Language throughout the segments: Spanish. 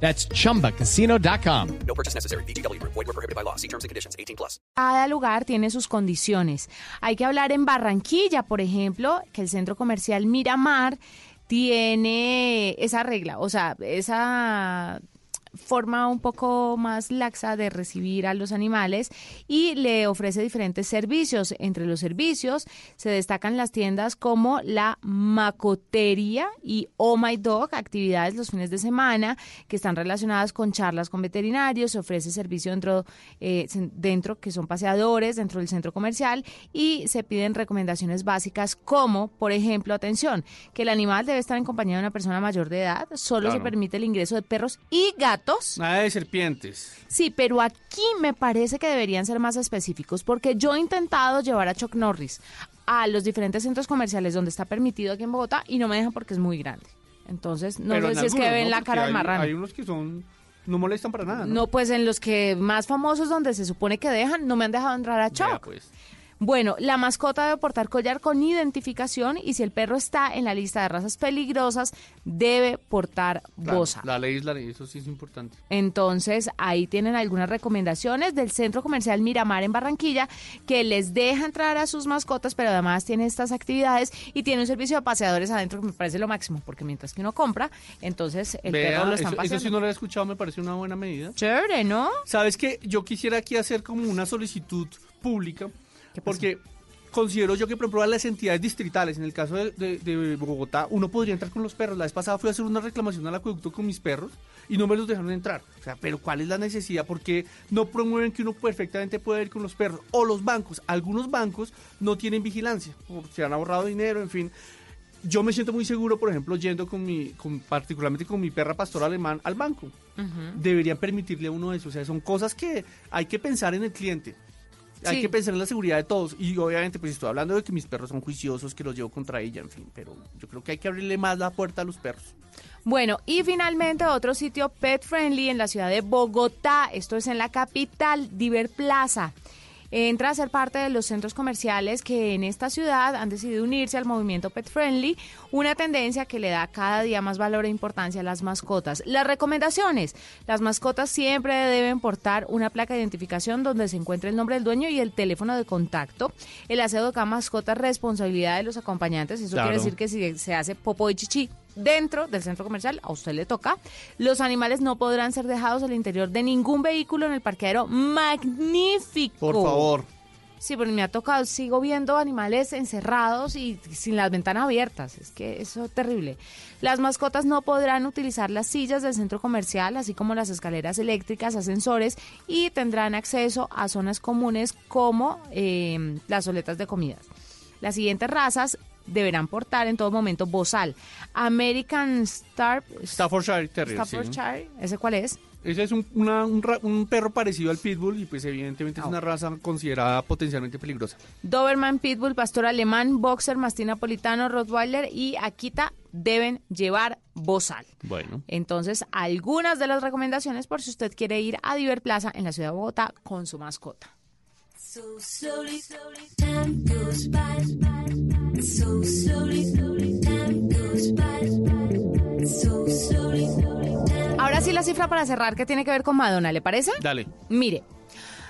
That's chumbacasino.com. No purchase necessary. BGW. Void were prohibited by law. See terms and conditions. 18 plus. Cada lugar tiene sus condiciones. Hay que hablar en Barranquilla, por ejemplo, que el centro comercial Miramar tiene esa regla, o sea, esa forma un poco más laxa de recibir a los animales y le ofrece diferentes servicios. Entre los servicios se destacan las tiendas como la Macotería y Oh My Dog, actividades los fines de semana que están relacionadas con charlas con veterinarios. Se ofrece servicio dentro, eh, dentro que son paseadores dentro del centro comercial y se piden recomendaciones básicas como, por ejemplo, atención, que el animal debe estar en compañía de una persona mayor de edad. Solo se permite el ingreso de perros y gatos. Nada de serpientes. Sí, pero aquí me parece que deberían ser más específicos porque yo he intentado llevar a Chuck Norris a los diferentes centros comerciales donde está permitido aquí en Bogotá y no me dejan porque es muy grande. Entonces, no Pero sé en si es que ven ¿no? la cara de hay- marrano. Hay unos que son no molestan para nada. No, No, pues en los que más famosos donde se supone que dejan, no me han dejado entrar a Chuck. pues. Bueno, la mascota debe portar collar con identificación y si el perro está en la lista de razas peligrosas, debe portar Claro, bosa. La ley es la ley, eso sí es importante. Entonces, ahí tienen algunas recomendaciones del Centro Comercial Miramar en Barranquilla que les deja entrar a sus mascotas, pero además tiene estas actividades y tiene un servicio de paseadores adentro que me parece lo máximo, porque mientras que uno compra, entonces el Vea, perro lo están eso, eso paseando. sí no lo he escuchado, me parece una buena medida. Chévere, ¿no? Sabes que yo quisiera aquí hacer como una solicitud pública. Porque considero yo que, por ejemplo, a las entidades distritales, en el caso de, de- de Bogotá, uno podría entrar con los perros. La vez pasada fui a hacer una reclamación al acueducto con mis perros y no me los dejaron entrar. O sea, pero ¿cuál es la necesidad? Porque no promueven que uno perfectamente pueda ir con los perros. O los bancos. Algunos bancos no tienen vigilancia, o se han ahorrado dinero, en fin. Yo me siento muy seguro, por ejemplo, yendo con mi, con, particularmente con mi perra pastor alemán al banco. Deberían permitirle a uno eso. O sea, son cosas que hay que pensar en el cliente. Hay que pensar en la seguridad de todos. Y obviamente, pues estoy hablando de que mis perros son juiciosos, que los llevo contra ella, en fin. Pero yo creo que hay que abrirle más la puerta a los perros. Bueno, y finalmente otro sitio pet friendly en la ciudad de Bogotá, esto es en la capital, Diver Plaza. Entra a ser parte de los centros comerciales que en esta ciudad han decidido unirse al movimiento pet friendly, una tendencia que le da cada día más valor e importancia a las mascotas. Las recomendaciones, las mascotas siempre deben portar una placa de identificación donde se encuentre el nombre del dueño y el teléfono de contacto. El aseo de cada mascota es responsabilidad de los acompañantes, eso Claro. quiere decir que si se hace popo y chichi dentro del centro comercial, a usted le toca. Los animales no podrán ser dejados al interior de ningún vehículo en el parqueadero. Magnífico. Por favor. Sí, pero me ha tocado, sigo viendo animales encerrados y sin las ventanas abiertas. Es que eso es terrible. Las mascotas no podrán utilizar las sillas del centro comercial, así como las escaleras eléctricas, ascensores, y tendrán acceso a zonas comunes como eh, las soletas de comidas. Las siguientes razas deberán portar en todo momento bozal. American Star, Staffordshire Terrier. sí. Staffordshire, ¿ese cuál es? Ese es un, una- un ra- un perro parecido al Pitbull y pues evidentemente es Ah. una raza considerada potencialmente peligrosa. Doberman, Pitbull, Pastor Alemán, Boxer, Mastín Napolitano, Rottweiler y Akita deben llevar bozal. Bueno. Entonces, algunas de las recomendaciones por si usted quiere ir a Diver Plaza en la ciudad de Bogotá con su mascota. So slowly, slowly, time goes by. By. Ahora sí la cifra para cerrar que tiene que ver con Madonna, ¿le parece? Dale. Mire,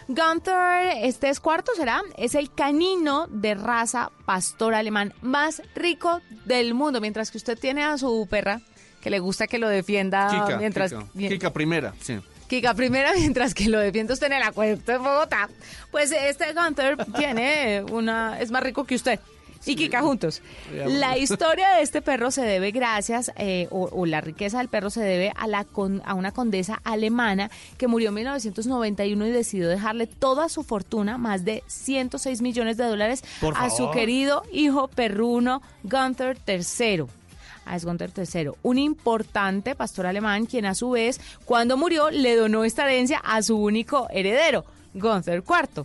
Gunther, este es cuarto, ¿será? Es el canino de raza pastor alemán más rico del mundo, mientras que usted tiene a su perra que le gusta que lo defienda Kika, mientras Kika. primera, sí. Kika primera mientras que lo defiende usted en el acueducto de Bogotá. Pues este Gunther tiene una es más rico que usted. Y Kika juntos. La historia de este perro se debe gracias, eh, o, o la riqueza del perro se debe a, la con- a una condesa alemana que murió en 1991 y decidió dejarle toda su fortuna, más de 106 millones de dólares, a su querido hijo perruno Gunther III. A es Gunther III, un importante pastor alemán quien a su vez, cuando murió, le donó esta herencia a su único heredero. Gunther IV.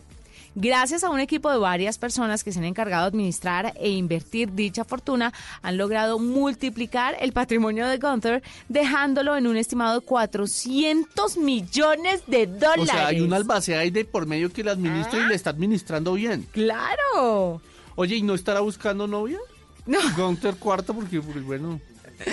Gracias a un equipo de varias personas que se han encargado de administrar e invertir dicha fortuna, han logrado multiplicar el patrimonio de Gunther, dejándolo en un estimado de 400 millones de O dólares. sea, hay un albacea ahí de por medio que la administra Ah. y le está administrando bien. ¡Claro! Oye, ¿y no estará buscando novia? No. Gunther cuarto, porque, pues, bueno,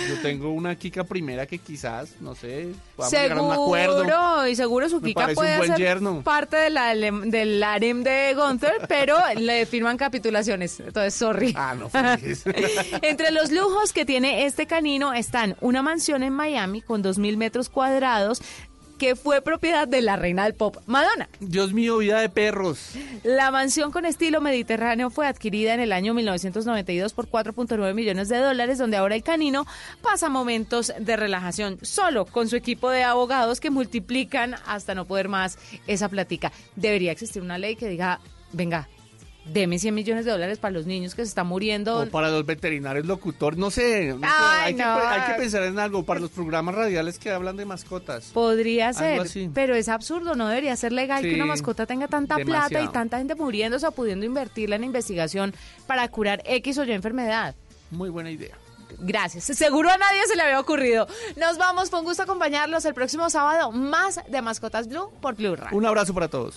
yo tengo una Kika primera que quizás, no sé, podamos llegar a un acuerdo. Seguro, y seguro su Kika puede ser yerno. parte de la- del harem de Gunther, pero le firman capitulaciones. Entonces, sorry. Ah, no. Entre los lujos que tiene este canino están una mansión en Miami con 2.000 metros cuadrados que fue propiedad de la reina del pop, Madonna. Dios mío, vida de perros. La mansión con estilo mediterráneo fue adquirida en el año 1992 por 4.9 millones de dólares, donde ahora el canino pasa momentos de relajación solo con su equipo de abogados que multiplican hasta no poder más esa platica. Debería existir una ley que diga, venga, deme 100 millones de dólares para los niños que se están muriendo. O para los veterinarios locutores, no sé. no sé, Ay, hay, que, no. pe- hay que pensar en algo para los programas radiales que hablan de mascotas. Podría ser, así. pero es absurdo, no debería ser legal que una mascota tenga tanta plata y tanta gente muriéndose o pudiendo invertirla en investigación para curar X o Y enfermedad. Muy buena idea. Gracias. Seguro a nadie se le había ocurrido. Nos vamos, fue un gusto acompañarlos el próximo sábado. Más de Mascotas Blue por Blue Radio. Un abrazo para todos.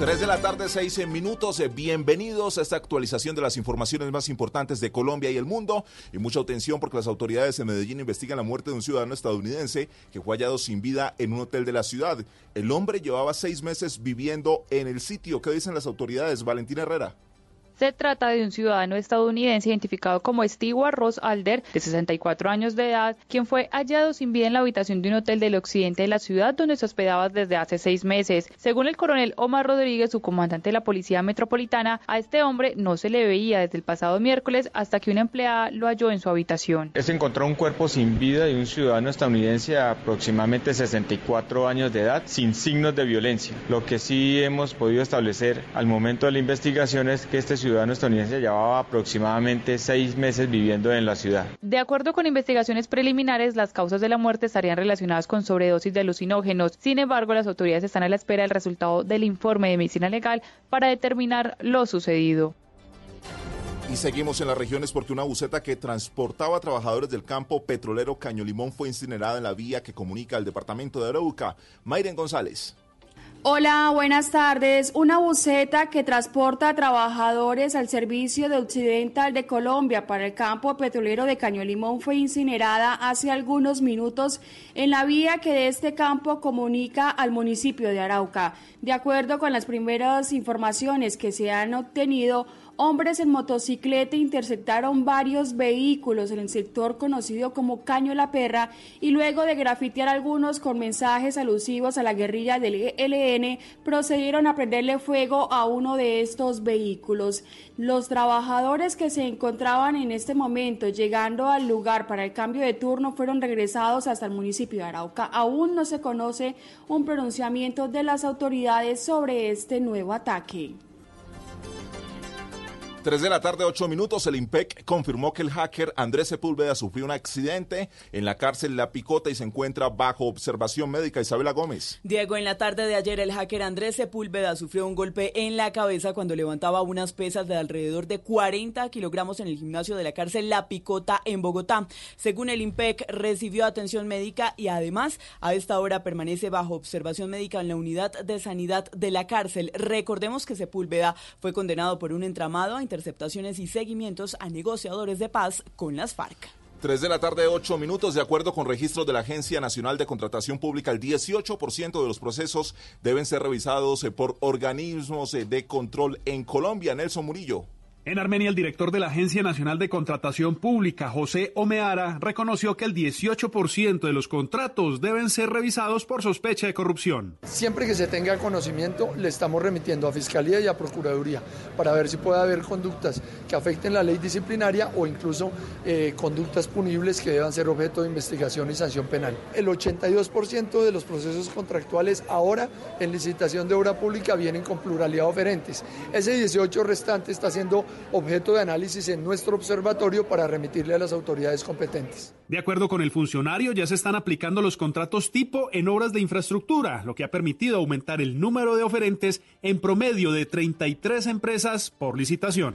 3 de la tarde, 6 minutos. Eh, Bienvenidos a esta actualización de las informaciones más importantes de Colombia y el mundo. Y mucha atención porque las autoridades en Medellín investigan la muerte de un ciudadano estadounidense que fue hallado sin vida en un hotel de la ciudad. El hombre llevaba seis meses viviendo en el sitio. ¿Qué dicen las autoridades? Valentina Herrera. Se trata de un ciudadano estadounidense identificado como Stewart Ross Alder, de 64 años de edad, quien fue hallado sin vida en la habitación de un hotel del occidente de la ciudad donde se hospedaba desde hace seis meses. Según el coronel Omar Rodríguez, su comandante de la Policía Metropolitana, a este hombre no se le veía desde el pasado miércoles hasta que una empleada lo halló en su habitación. Se encontró un cuerpo sin vida de un ciudadano estadounidense de aproximadamente 64 años de edad sin signos de violencia. Lo que sí hemos podido establecer al momento de la investigación es que este ciudadano estadounidense llevaba aproximadamente seis meses viviendo en la ciudad. De acuerdo con investigaciones preliminares, las causas de la muerte estarían relacionadas con sobredosis de alucinógenos. Sin embargo, las autoridades están a la espera del resultado del informe de medicina legal para determinar lo sucedido. Y seguimos en las regiones porque una buceta que transportaba a trabajadores del campo petrolero Caño Limón fue incinerada en la vía que comunica al departamento de Arauca. Mayren González. Hola, buenas tardes. Una buceta que transporta a trabajadores al servicio de Occidental de Colombia para el campo petrolero de Caño Limón fue incinerada hace algunos minutos en la vía que de este campo comunica al municipio de Arauca. De acuerdo con las primeras informaciones que se han obtenido, hombres en motocicleta interceptaron varios vehículos en el sector conocido como Caño La Perra y luego de grafitear algunos con mensajes alusivos a la guerrilla del ELN, procedieron a prenderle fuego a uno de estos vehículos. Los trabajadores que se encontraban en este momento llegando al lugar para el cambio de turno fueron regresados hasta el municipio de Arauca. Aún no se conoce un pronunciamiento de las autoridades sobre este nuevo ataque. 3 de la tarde, 8 minutos. El IMPEC confirmó que el hacker Andrés Sepúlveda sufrió un accidente en la cárcel La Picota y se encuentra bajo observación médica. Isabela Gómez. Diego, en la tarde de ayer el hacker Andrés Sepúlveda sufrió un golpe en la cabeza cuando levantaba unas pesas de alrededor de 40 kilogramos en el gimnasio de la cárcel La Picota en Bogotá. Según el IMPEC, recibió atención médica y además a esta hora permanece bajo observación médica en la unidad de sanidad de la cárcel. Recordemos que Sepúlveda fue condenado por un entramado interceptaciones y seguimientos a negociadores de paz con las FARC. 3 de la tarde, 8 minutos. De acuerdo con registros de la Agencia Nacional de Contratación Pública, el 18% de los procesos deben ser revisados eh, por organismos eh, de control en Colombia. Nelson Murillo. En Armenia, el director de la Agencia Nacional de Contratación Pública, José Omeara, reconoció que el 18% de los contratos deben ser revisados por sospecha de corrupción. Siempre que se tenga conocimiento, le estamos remitiendo a Fiscalía y a Procuraduría para ver si puede haber conductas que afecten la ley disciplinaria o incluso eh, conductas punibles que deban ser objeto de investigación y sanción penal. El 82% de los procesos contractuales ahora en licitación de obra pública vienen con pluralidad oferentes. Ese 18 restante está siendo objeto de análisis en nuestro observatorio para remitirle a las autoridades competentes. De acuerdo con el funcionario, ya se están aplicando los contratos tipo en obras de infraestructura, lo que ha permitido aumentar el número de oferentes en promedio de 33 empresas por licitación.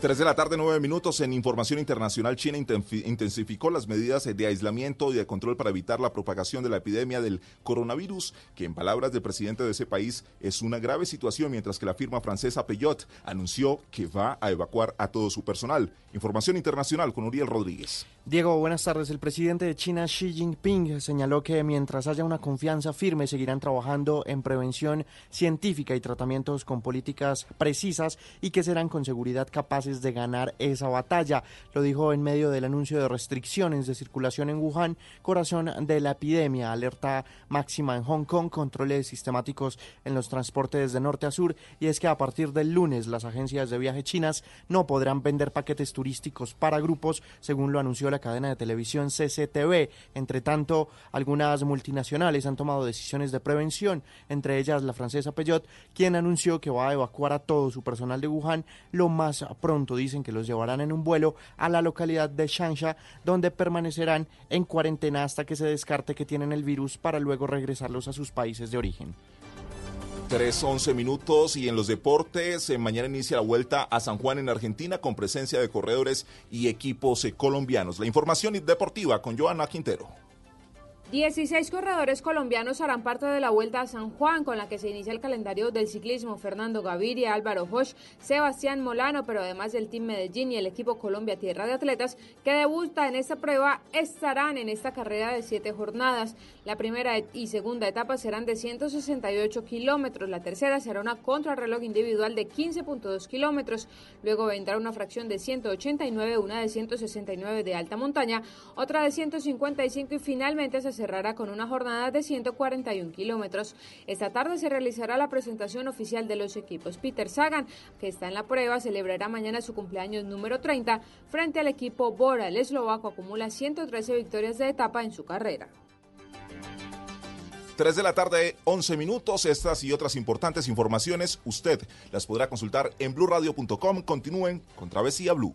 3 de la tarde, 9 minutos. En información internacional, China intensificó las medidas de aislamiento y de control para evitar la propagación de la epidemia del coronavirus, que en palabras del presidente de ese país es una grave situación, mientras que la firma francesa Peugeot anunció que va a evacuar a todo su personal. Información internacional con Uriel Rodríguez. Diego, buenas tardes. El presidente de China, Xi Jinping, señaló que mientras haya una confianza firme, seguirán trabajando en prevención científica y tratamientos con políticas precisas y que serán con seguridad capaces de ganar esa batalla. Lo dijo en medio del anuncio de restricciones de circulación en Wuhan, corazón de la epidemia, alerta máxima en Hong Kong, controles sistemáticos en los transportes de norte a sur y es que a partir del lunes las agencias de viaje chinas no podrán vender paquetes turísticos para grupos, según lo anunció la cadena de televisión CCTV. Entre tanto, algunas multinacionales han tomado decisiones de prevención, entre ellas la francesa Peugeot, quien anunció que va a evacuar a todo su personal de Wuhan lo más pronto. Dicen que los llevarán en un vuelo a la localidad de Shansha, donde permanecerán en cuarentena hasta que se descarte que tienen el virus para luego regresarlos a sus países de origen. 3, 11 minutos y en los deportes, mañana inicia la vuelta a San Juan en Argentina con presencia de corredores y equipos eh, colombianos. La información deportiva con Joana Quintero. 16 corredores colombianos harán parte de la Vuelta a San Juan, con la que se inicia el calendario del ciclismo. Fernando Gaviria, Álvaro Hosch, Sebastián Molano, pero además del Team Medellín y el equipo Colombia Tierra de Atletas, que debuta en esta prueba, estarán en esta carrera de siete jornadas. La primera y segunda etapa serán de 168 kilómetros. La tercera será una contrarreloj individual de 15.2 kilómetros. Luego vendrá una fracción de 189, una de 169 de alta montaña, otra de 155 y finalmente se cerrará con una jornada de 141 kilómetros. Esta tarde se realizará la presentación oficial de los equipos. Peter Sagan, que está en la prueba, celebrará mañana su cumpleaños número 30 frente al equipo Bora. El eslovaco acumula 113 victorias de etapa en su carrera. 3 de la tarde, 11 minutos. Estas y otras importantes informaciones usted las podrá consultar en blurradio.com. Continúen con Travesía Blue.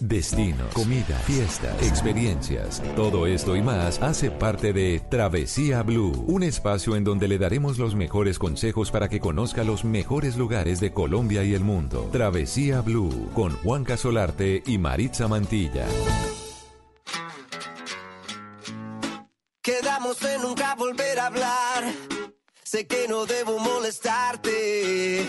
Destinos, comida, fiestas, experiencias, todo esto y más hace parte de Travesía Blue, un espacio en donde le daremos los mejores consejos para que conozca los mejores lugares de Colombia y el mundo. Travesía Blue con Juan Casolarte y Maritza Mantilla. Quedamos en nunca volver a hablar. Sé que no debo molestarte.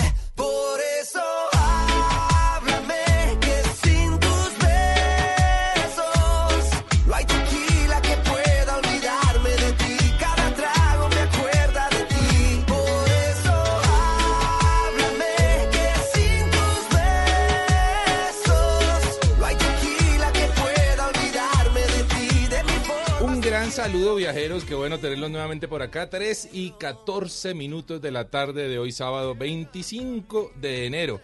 Saludo viajeros, qué bueno tenerlos nuevamente por acá, 3 y 14 minutos de la tarde de hoy sábado 25 de enero.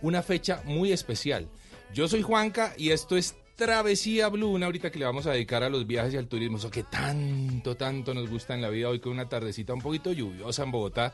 una fecha muy especial. Yo soy Juanca y esto es Travesía Blue, una ahorita que le vamos a dedicar a los viajes y al turismo, eso que tanto, tanto nos gusta en la vida hoy con una tardecita un poquito lluviosa en Bogotá,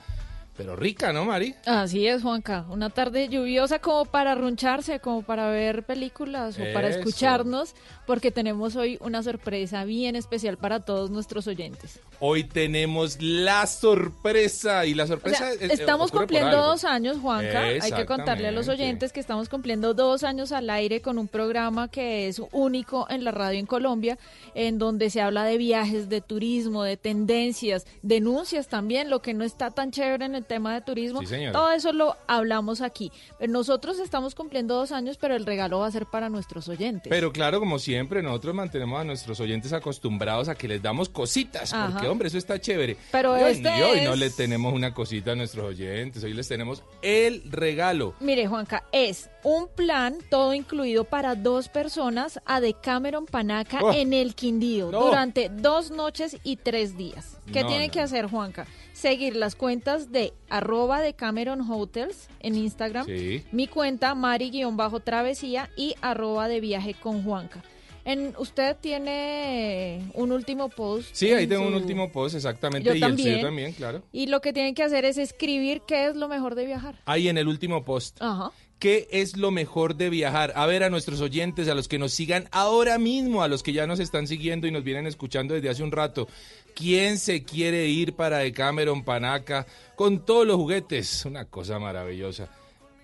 pero rica, ¿no, Mari? Así es, Juanca. Una tarde lluviosa como para arruncharse, como para ver películas o para escucharnos, porque tenemos hoy una sorpresa bien especial para todos nuestros oyentes. Hoy tenemos la sorpresa y la O sorpresa sea, es- es- estamos cumpliendo dos años, Juanca. Hay que contarle a los oyentes que estamos cumpliendo dos años al aire con un programa que es único en la radio en Colombia, en donde se habla de viajes, de turismo, de tendencias, denuncias también, lo que no está tan chévere en el tema de turismo. Sí. Todo eso lo hablamos aquí. Nosotros estamos cumpliendo dos años, pero el regalo va a ser para nuestros oyentes. Pero claro, como siempre, nosotros mantenemos a nuestros oyentes acostumbrados a que les damos cositas, Ajá. porque hombre, eso está chévere. Pero y hoy, este y hoy no le tenemos una cosita a nuestros oyentes, hoy les tenemos el regalo. Mire, Juanca, es un plan todo incluido para dos personas a Decameron Panaca Oh. en el Quindío No. durante dos noches y tres días. ¿Qué No, tiene no, que hacer, Juanca? Seguir las cuentas de arroba Decameron Hotels en Instagram, Sí. mi cuenta Mari-travesía y arroba de viaje con Juanca. En, ¿Usted tiene un último post? Sí, ahí en tengo un último post, exactamente, Yo y el suyo también, claro. Y lo que tienen que hacer es escribir qué es lo mejor de viajar. Ahí en el último post. Ajá. ¿Qué es lo mejor de viajar? A ver, a nuestros oyentes, a los que nos sigan ahora mismo, a los que ya nos están siguiendo y nos vienen escuchando desde hace un rato. ¿Quién se quiere ir para Decameron Panaca con todos los juguetes? Una cosa maravillosa.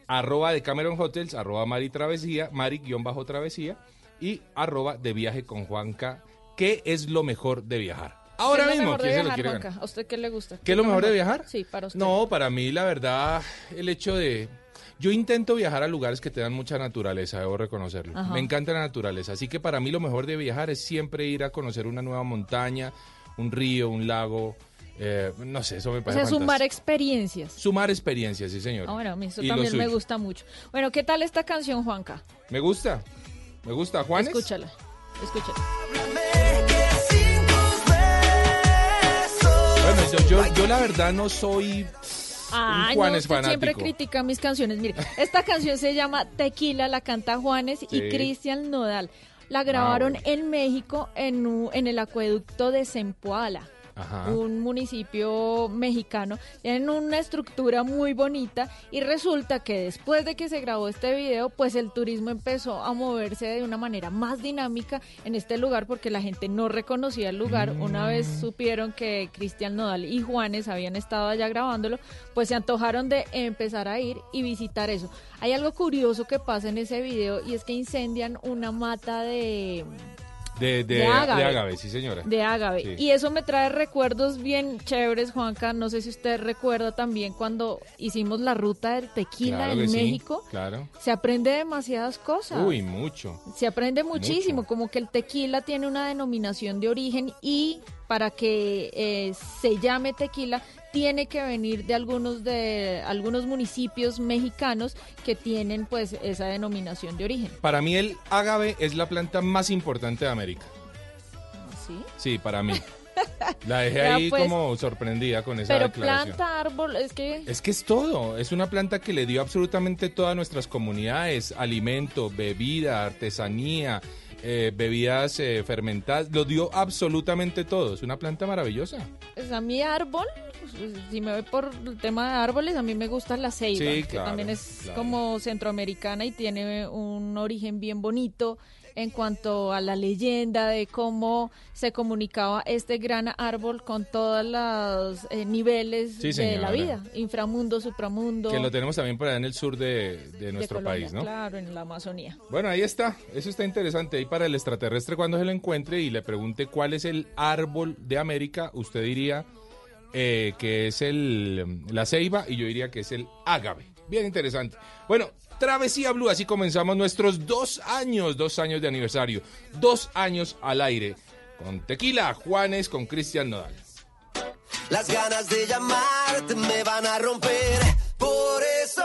Arroba Decameron Hotels, arroba Mari Travesía, Mari-Travesía y arroba de viaje con Juanca. ¿Qué es lo mejor de viajar? Ahora ¿Qué es lo mismo, mejor de ¿quién se lo viajar, quiere Juanca? ¿A usted qué le gusta? ¿Qué es lo mejor de viajar? Sí, para usted. No, para mí, la verdad, el hecho de... Yo intento viajar a lugares que te dan mucha naturaleza, debo reconocerlo. Ajá. Me encanta la naturaleza, así que para mí lo mejor de viajar es siempre ir a conocer una nueva montaña, un río, un lago, eh, no sé, eso me O parece sea, sumar experiencias. Sumar experiencias, sí, señor. Ah, bueno, eso Y también me gusta mucho. Bueno, ¿qué tal esta canción, Juanca? Me gusta, me gusta, Juanes. Escúchala, escúchala. Bueno, yo, yo, yo la verdad no soy un no, usted siempre critica mis canciones. Mire, esta canción se llama Tequila, la canta Juanes Sí. y Cristian Nodal. La grabaron en México en, en el acueducto de Zempoala. Ajá. un municipio mexicano, tienen una estructura muy bonita y resulta que después de que se grabó este video, pues el turismo empezó a moverse de una manera más dinámica en este lugar porque la gente no reconocía el lugar. Una vez supieron que Cristian Nodal y Juanes habían estado allá grabándolo, pues se antojaron de empezar a ir y visitar eso. Hay algo curioso que pasa en ese video y es que incendian una mata de De, de, de ágave. de ágave, sí, señora. de ágave. Sí. Y eso me trae recuerdos bien chéveres, Juanca. No sé si usted recuerda también cuando hicimos la ruta del tequila Claro en que sí, México. claro. Se aprende demasiadas cosas. Uy, mucho. Se aprende muchísimo, como que el tequila tiene una denominación de origen y para que eh, se llame tequila tiene que venir de algunos de algunos municipios mexicanos que tienen pues esa denominación de origen. Para mí el ágave es la planta más importante de América. ¿Sí? Sí, para mí. La dejé Ya, ahí pues, como sorprendida con esa Pero declaración. planta, árbol, es que Es que es todo, es una planta que le dio absolutamente todas nuestras comunidades, alimento, bebida, artesanía, eh, bebidas eh, fermentadas, lo dio absolutamente todo, es una planta maravillosa. Pues a mí árbol, si me voy por el tema de árboles, a mí me gusta la ceiba, Sí, que claro, también es claro. como centroamericana y tiene un origen bien bonito en cuanto a la leyenda de cómo se comunicaba este gran árbol con todos los eh, niveles Sí, de la vida, inframundo, supramundo. Que lo tenemos también por allá en el sur de, de de nuestro Colombia, país, ¿no? Claro, en la Amazonía. Bueno, ahí está. Eso está interesante. Ahí para el extraterrestre, cuando se lo encuentre y le pregunte cuál es el árbol de América, usted diría eh, que es el la ceiba y yo diría que es el ágave. Bien interesante. Bueno, Travesía Blue, así comenzamos nuestros dos años, dos años de aniversario, dos años al aire. Con Tequila, Juanes, con Cristian Nodal. Las ganas de llamarte me van a romper. Por eso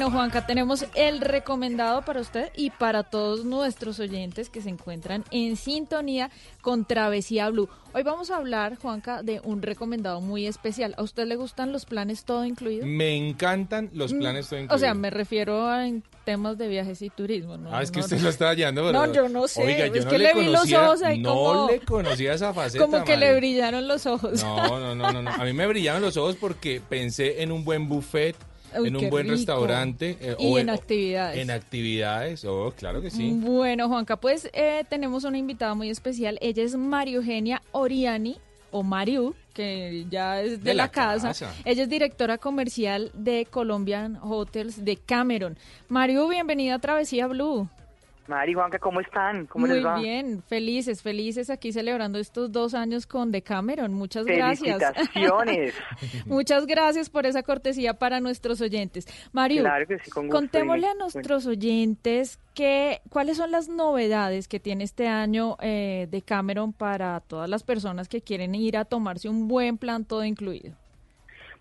Bueno, Juanca, tenemos el recomendado para usted y para todos nuestros oyentes que se encuentran en sintonía con Travesía Blue. Hoy vamos a hablar, Juanca, de un recomendado muy especial. ¿A usted le gustan los planes todo incluido? Me encantan los planes todo incluidos. O sea, me refiero a temas de viajes y turismo. ¿no? Ah, es que no, usted no. lo está hallando, No, ¿verdad? yo no sé, Oiga, yo es no que le vi los conocía- ojos ahí no como- le conocía esa faceta, Como que le brillaron los ojos. No, no, no, no, no. A mí me brillaron los ojos porque pensé en un buen buffet, Uy, en un buen rico. restaurante. eh, Y o en actividades. En actividades, oh, claro que sí. Bueno, Juanca, pues eh, tenemos una invitada muy especial. Ella es María Eugenia Oriani, o Mariu, que ya es de, De la, la casa. casa. Ella es directora comercial de Colombian Hotels de Cameron. Mariu, bienvenida a Travesía Blue. Mari, Juanca, ¿cómo están? ¿Cómo Muy les va? bien, felices, felices aquí celebrando estos dos años con Decameron. Muchas gracias. Felicitaciones. Muchas gracias por esa cortesía para nuestros oyentes. Mario, Claro que sí, con gusto, contémosle a nuestros oyentes que, cuáles son las novedades que tiene este año eh, Decameron para todas las personas que quieren ir a tomarse un buen plan todo incluido.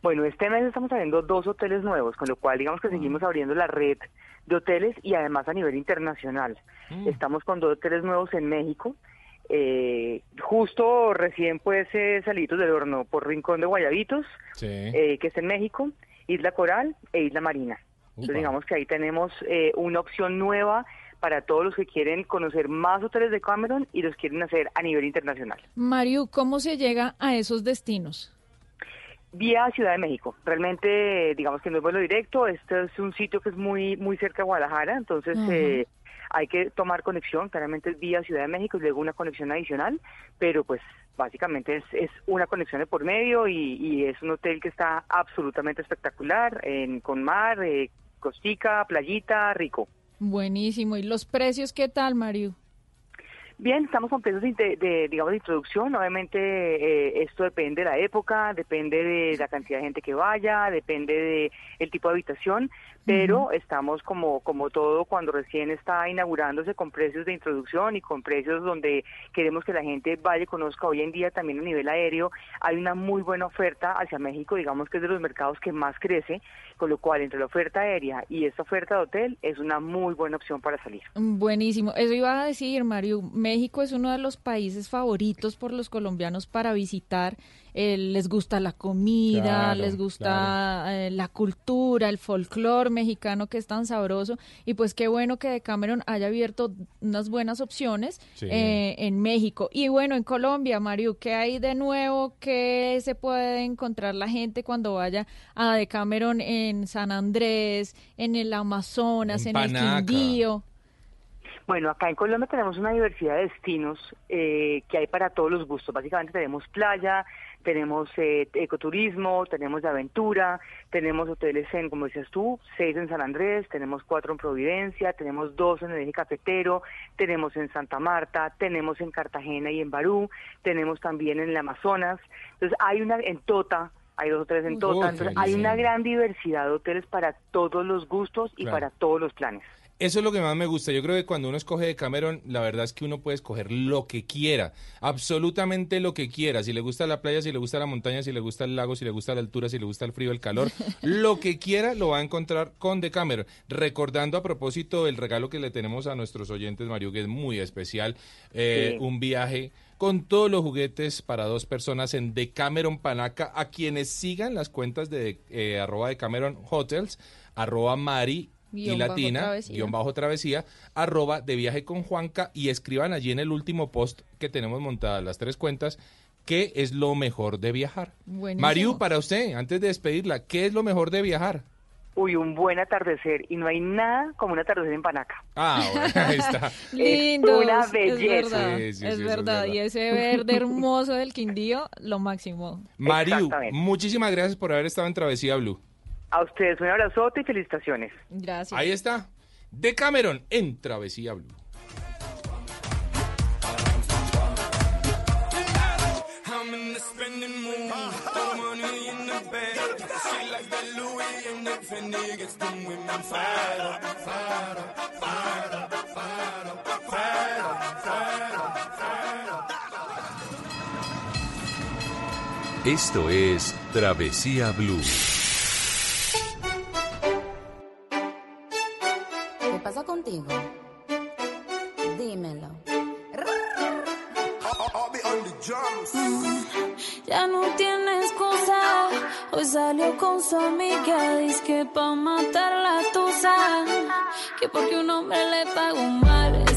Bueno, este mes estamos abriendo dos hoteles nuevos, con lo cual digamos Ah. que seguimos abriendo la red de hoteles y además a nivel internacional. Mm. Estamos con dos hoteles nuevos en México. eh, justo recién pues eh, salidos del horno por Rincón de Guayabitos, Sí. eh, que es en México, Isla Coral e Isla Marina. Entonces digamos que ahí tenemos eh, una opción nueva para todos los que quieren conocer más hoteles de Cameron y los quieren hacer a nivel internacional. Mario, ¿cómo se llega a esos destinos? Vía Ciudad de México. Realmente, digamos que no es vuelo directo. Este es un sitio que es muy muy cerca de Guadalajara, entonces eh, hay que tomar conexión. Claramente es vía Ciudad de México y luego una conexión adicional, pero pues básicamente es, es una conexión de por medio y, y es un hotel que está absolutamente espectacular, en, con mar, eh, costica, playita, rico. Buenísimo. ¿Y los precios qué tal, Mario? Bien, estamos con precios de, de, digamos, de introducción. Obviamente eh, esto depende de la época, depende de la cantidad de gente que vaya, depende de el tipo de habitación, pero estamos como como todo cuando recién está inaugurándose con precios de introducción y con precios donde queremos que la gente vaya y conozca. Hoy en día también a nivel aéreo hay una muy buena oferta hacia México, digamos que es de los mercados que más crece, con lo cual entre la oferta aérea y esta oferta de hotel es una muy buena opción para salir. Buenísimo. Eso iba a decir, Mario. México es uno de los países favoritos por los colombianos para visitar. Eh, les gusta la comida, Claro, les gusta eh, la cultura, el folclore mexicano que es tan sabroso. Y pues qué bueno que Decameron haya abierto unas buenas opciones Sí. eh, en México. Y bueno, en Colombia, Mario, ¿qué hay de nuevo? ¿Qué se puede encontrar la gente cuando vaya a Decameron en San Andrés, en el Amazonas, en, En el. Quindío? Bueno, acá en Colombia tenemos una diversidad de destinos eh, que hay para todos los gustos. Básicamente tenemos playa, tenemos eh, ecoturismo, tenemos de aventura, tenemos hoteles en, como decías tú, seis en San Andrés, tenemos cuatro en Providencia, tenemos dos en el eje cafetero, tenemos en Santa Marta, tenemos en Cartagena y en Barú, tenemos también en el Amazonas. Entonces hay una en Tota, hay dos o tres en Tota, entonces hay una gran diversidad de hoteles para todos los gustos y Claro. para todos los planes. Eso es lo que más me gusta. Yo creo que cuando uno escoge de Cameron, la verdad es que uno puede escoger lo que quiera, absolutamente lo que quiera. Si le gusta la playa, si le gusta la montaña, si le gusta el lago, si le gusta la altura, si le gusta el frío, el calor, lo que quiera lo va a encontrar con Decameron. Recordando a propósito el regalo que le tenemos a nuestros oyentes, Mario, que es muy especial, eh, Sí. un viaje con todos los juguetes para dos personas en Decameron Panaca. A quienes sigan las cuentas de eh, arroba Decameron Hotels, arroba Mari y Guión bajo latina, travesía. guion bajo travesía, arroba de viaje con Juanca y escriban allí en el último post que tenemos montadas las tres cuentas, qué es lo mejor de viajar. Buenísimo. Mariu, para usted, antes de despedirla, ¿qué es lo mejor de viajar? Uy, un buen atardecer. Y no hay nada como un atardecer en Panaca. Ah, bueno, ahí está. Lindos, una es belleza. verdad, Sí, sí, es sí, eso es verdad. Y verdad. ese verde hermoso del Quindío, lo máximo. Mariu, muchísimas gracias por haber estado en Travesía Blue. A ustedes un abrazote y felicitaciones. Gracias. Ahí está. De Cameron en Travesía Blue. I'm in the spending ¿Qué pasa contigo? Dímelo. Ya no tiene excusa. Hoy salió con su amiga. Dice que pa' matar la tusa. Que porque un hombre le pagó mal.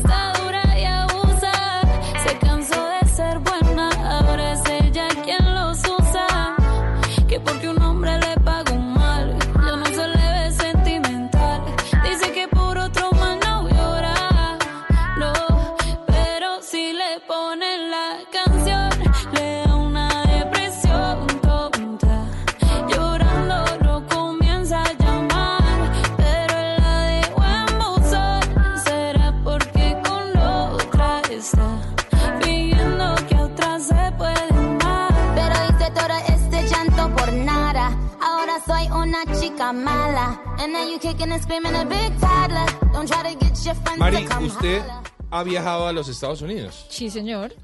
Mari, to come usted holler. ha viajado a los Estados Unidos. Sí, señor.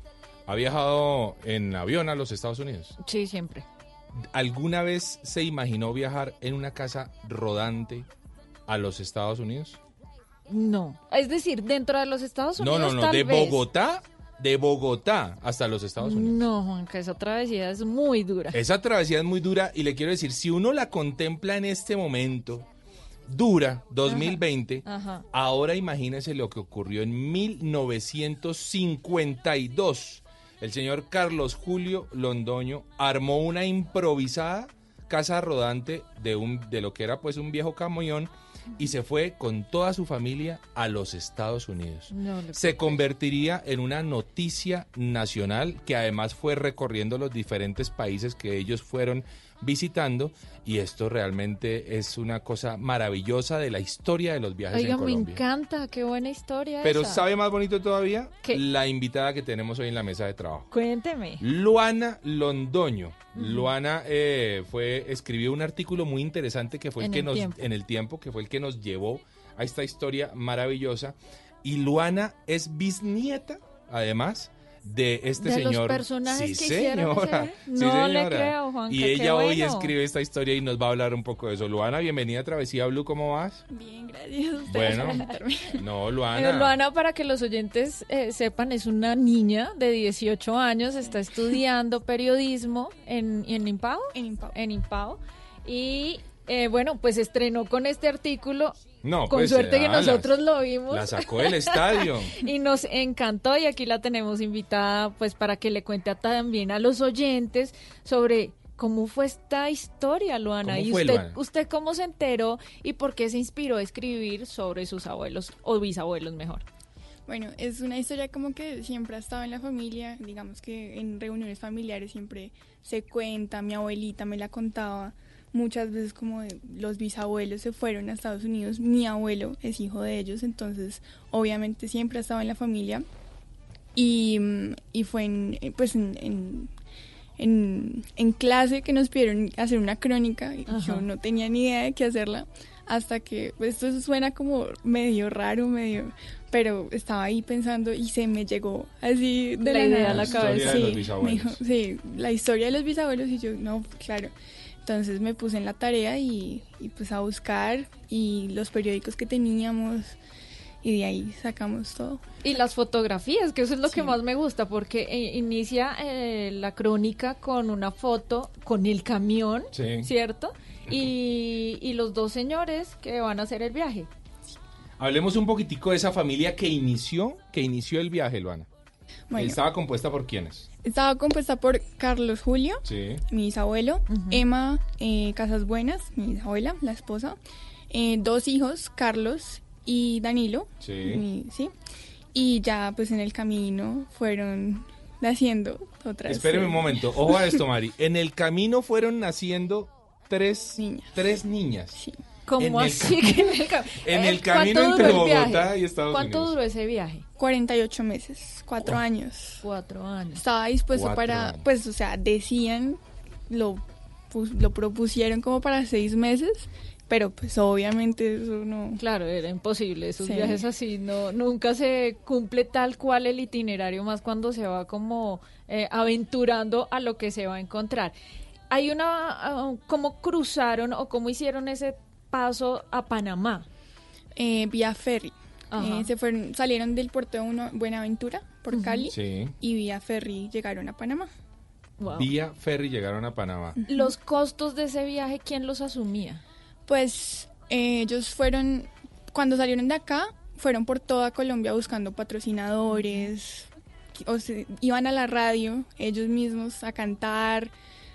Ha viajado en avión a los Estados Unidos. Sí, siempre. ¿Alguna vez se imaginó viajar en una casa rodante a los Estados Unidos? No. Es decir, dentro de los Estados No, Unidos. no, no, tal de vez. Bogotá, de Bogotá hasta los Estados Unidos. No, Juanca, esa travesía es muy dura. Esa travesía es muy dura y le quiero decir, si uno la contempla en este momento, dura, 2020, Ajá. ahora imagínese lo que ocurrió en 1952. El señor Carlos Julio Londoño armó una improvisada casa rodante de, un, de lo que era pues un viejo camión y se fue con toda su familia a los Estados Unidos. No se convertiría en una noticia nacional que además fue recorriendo los diferentes países que ellos fueron visitando y esto realmente es una cosa maravillosa de la historia de los viajes Oiga, en me Colombia. encanta, qué buena historia. Pero esa. ¿sabe más bonito todavía? ¿Qué? La invitada que tenemos hoy en la mesa de trabajo. Cuénteme. Luana Londoño. Luana eh, fue escribió un artículo muy interesante que fue el En que El nos Tiempo. en el tiempo que fue el que nos llevó a esta historia maravillosa y Luana es bisnieta además de este De los señor personajes sí, que señora. ese- Sí, No le señora. creo, Juanca, y ella hoy bueno. escribe esta historia y nos va a hablar un poco de eso Luana bienvenida a Travesía Blue cómo vas Bien, gracias. Ustedes bueno por invitarme. no Eh, Luana Luana, para que los oyentes eh, sepan, es una niña de 18 años, está estudiando periodismo en, en Impao. En Impao. En Impao. Y eh, bueno, pues estrenó con este artículo. No, con pues, suerte que la- nosotros lo vimos. la sacó del estadio y nos encantó y aquí la tenemos invitada pues para que le cuente a- también a los oyentes sobre cómo fue esta historia, Luana. ¿Cómo y fue, usted, Luana? usted cómo se enteró y por qué se inspiró a escribir sobre sus abuelos o bisabuelos mejor. Bueno, es una historia como que siempre ha estado en la familia, digamos que en reuniones familiares siempre se cuenta, mi abuelita me la contaba muchas veces como de los bisabuelos se fueron a Estados Unidos, mi abuelo es hijo de ellos, entonces obviamente siempre ha estado en la familia y, mm, y fue en, eh, pues en, en, en- en clase que nos pidieron hacer una crónica y Ajá. yo no tenía ni idea de qué hacerla hasta que pues, esto suena como medio raro, medio pero estaba ahí pensando y se me llegó así de La la, idea nada. a la historia de Sí, los me bisabuelos. dijo, sí, la historia de los bisabuelos y yo, no, claro. Entonces me puse en la tarea y, y pues a buscar y los periódicos que teníamos y de ahí sacamos todo. Y las fotografías, que eso es lo que más me gusta, porque eh, inicia eh, la crónica con una foto con el camión, Sí. ¿cierto? Y, y los dos señores que van a hacer el viaje. Hablemos un poquitico de esa familia que inició, que inició el viaje, Luana. Bueno. Estaba compuesta por quiénes? Estaba compuesta por Carlos Julio, Sí. mi bisabuelo, Emma eh, Casas Buenas, mi bisabuela, la esposa, eh, dos hijos, Carlos y Danilo, Sí. mi- sí, y ya pues en el camino fueron naciendo otras. Espéreme eh, un momento. Ojo a esto, Mari. En el camino fueron naciendo tres niñas. Tres niñas. ¿Cómo En así que en el, cam- En Eh, el camino ¿cuánto entre viaje? Bogotá y Estados ¿Cuánto Unidos. duró ese viaje? 48 meses, cuatro años. Cuatro años. Estaba dispuesto Cuatro para, años. pues, o sea, decían, lo, lo propusieron como para seis meses, pero pues obviamente eso no. Claro, era imposible. Esos Sí. viajes así no nunca se cumple tal cual el itinerario, más cuando se va como eh, aventurando a lo que se va a encontrar. Hay una, ah, ¿cómo cruzaron o cómo hicieron ese paso a Panamá? Eh, vía ferry. Ajá. Eh, se fueron, salieron del puerto de Uno- Buenaventura por Cali Sí. y vía ferry llegaron a Panamá. Vía ferry llegaron a Panamá. Los costos de ese viaje, ¿quién los asumía? Pues eh, ellos fueron, cuando salieron de acá, fueron por toda Colombia buscando patrocinadores, o se, iban a la radio ellos mismos a cantar,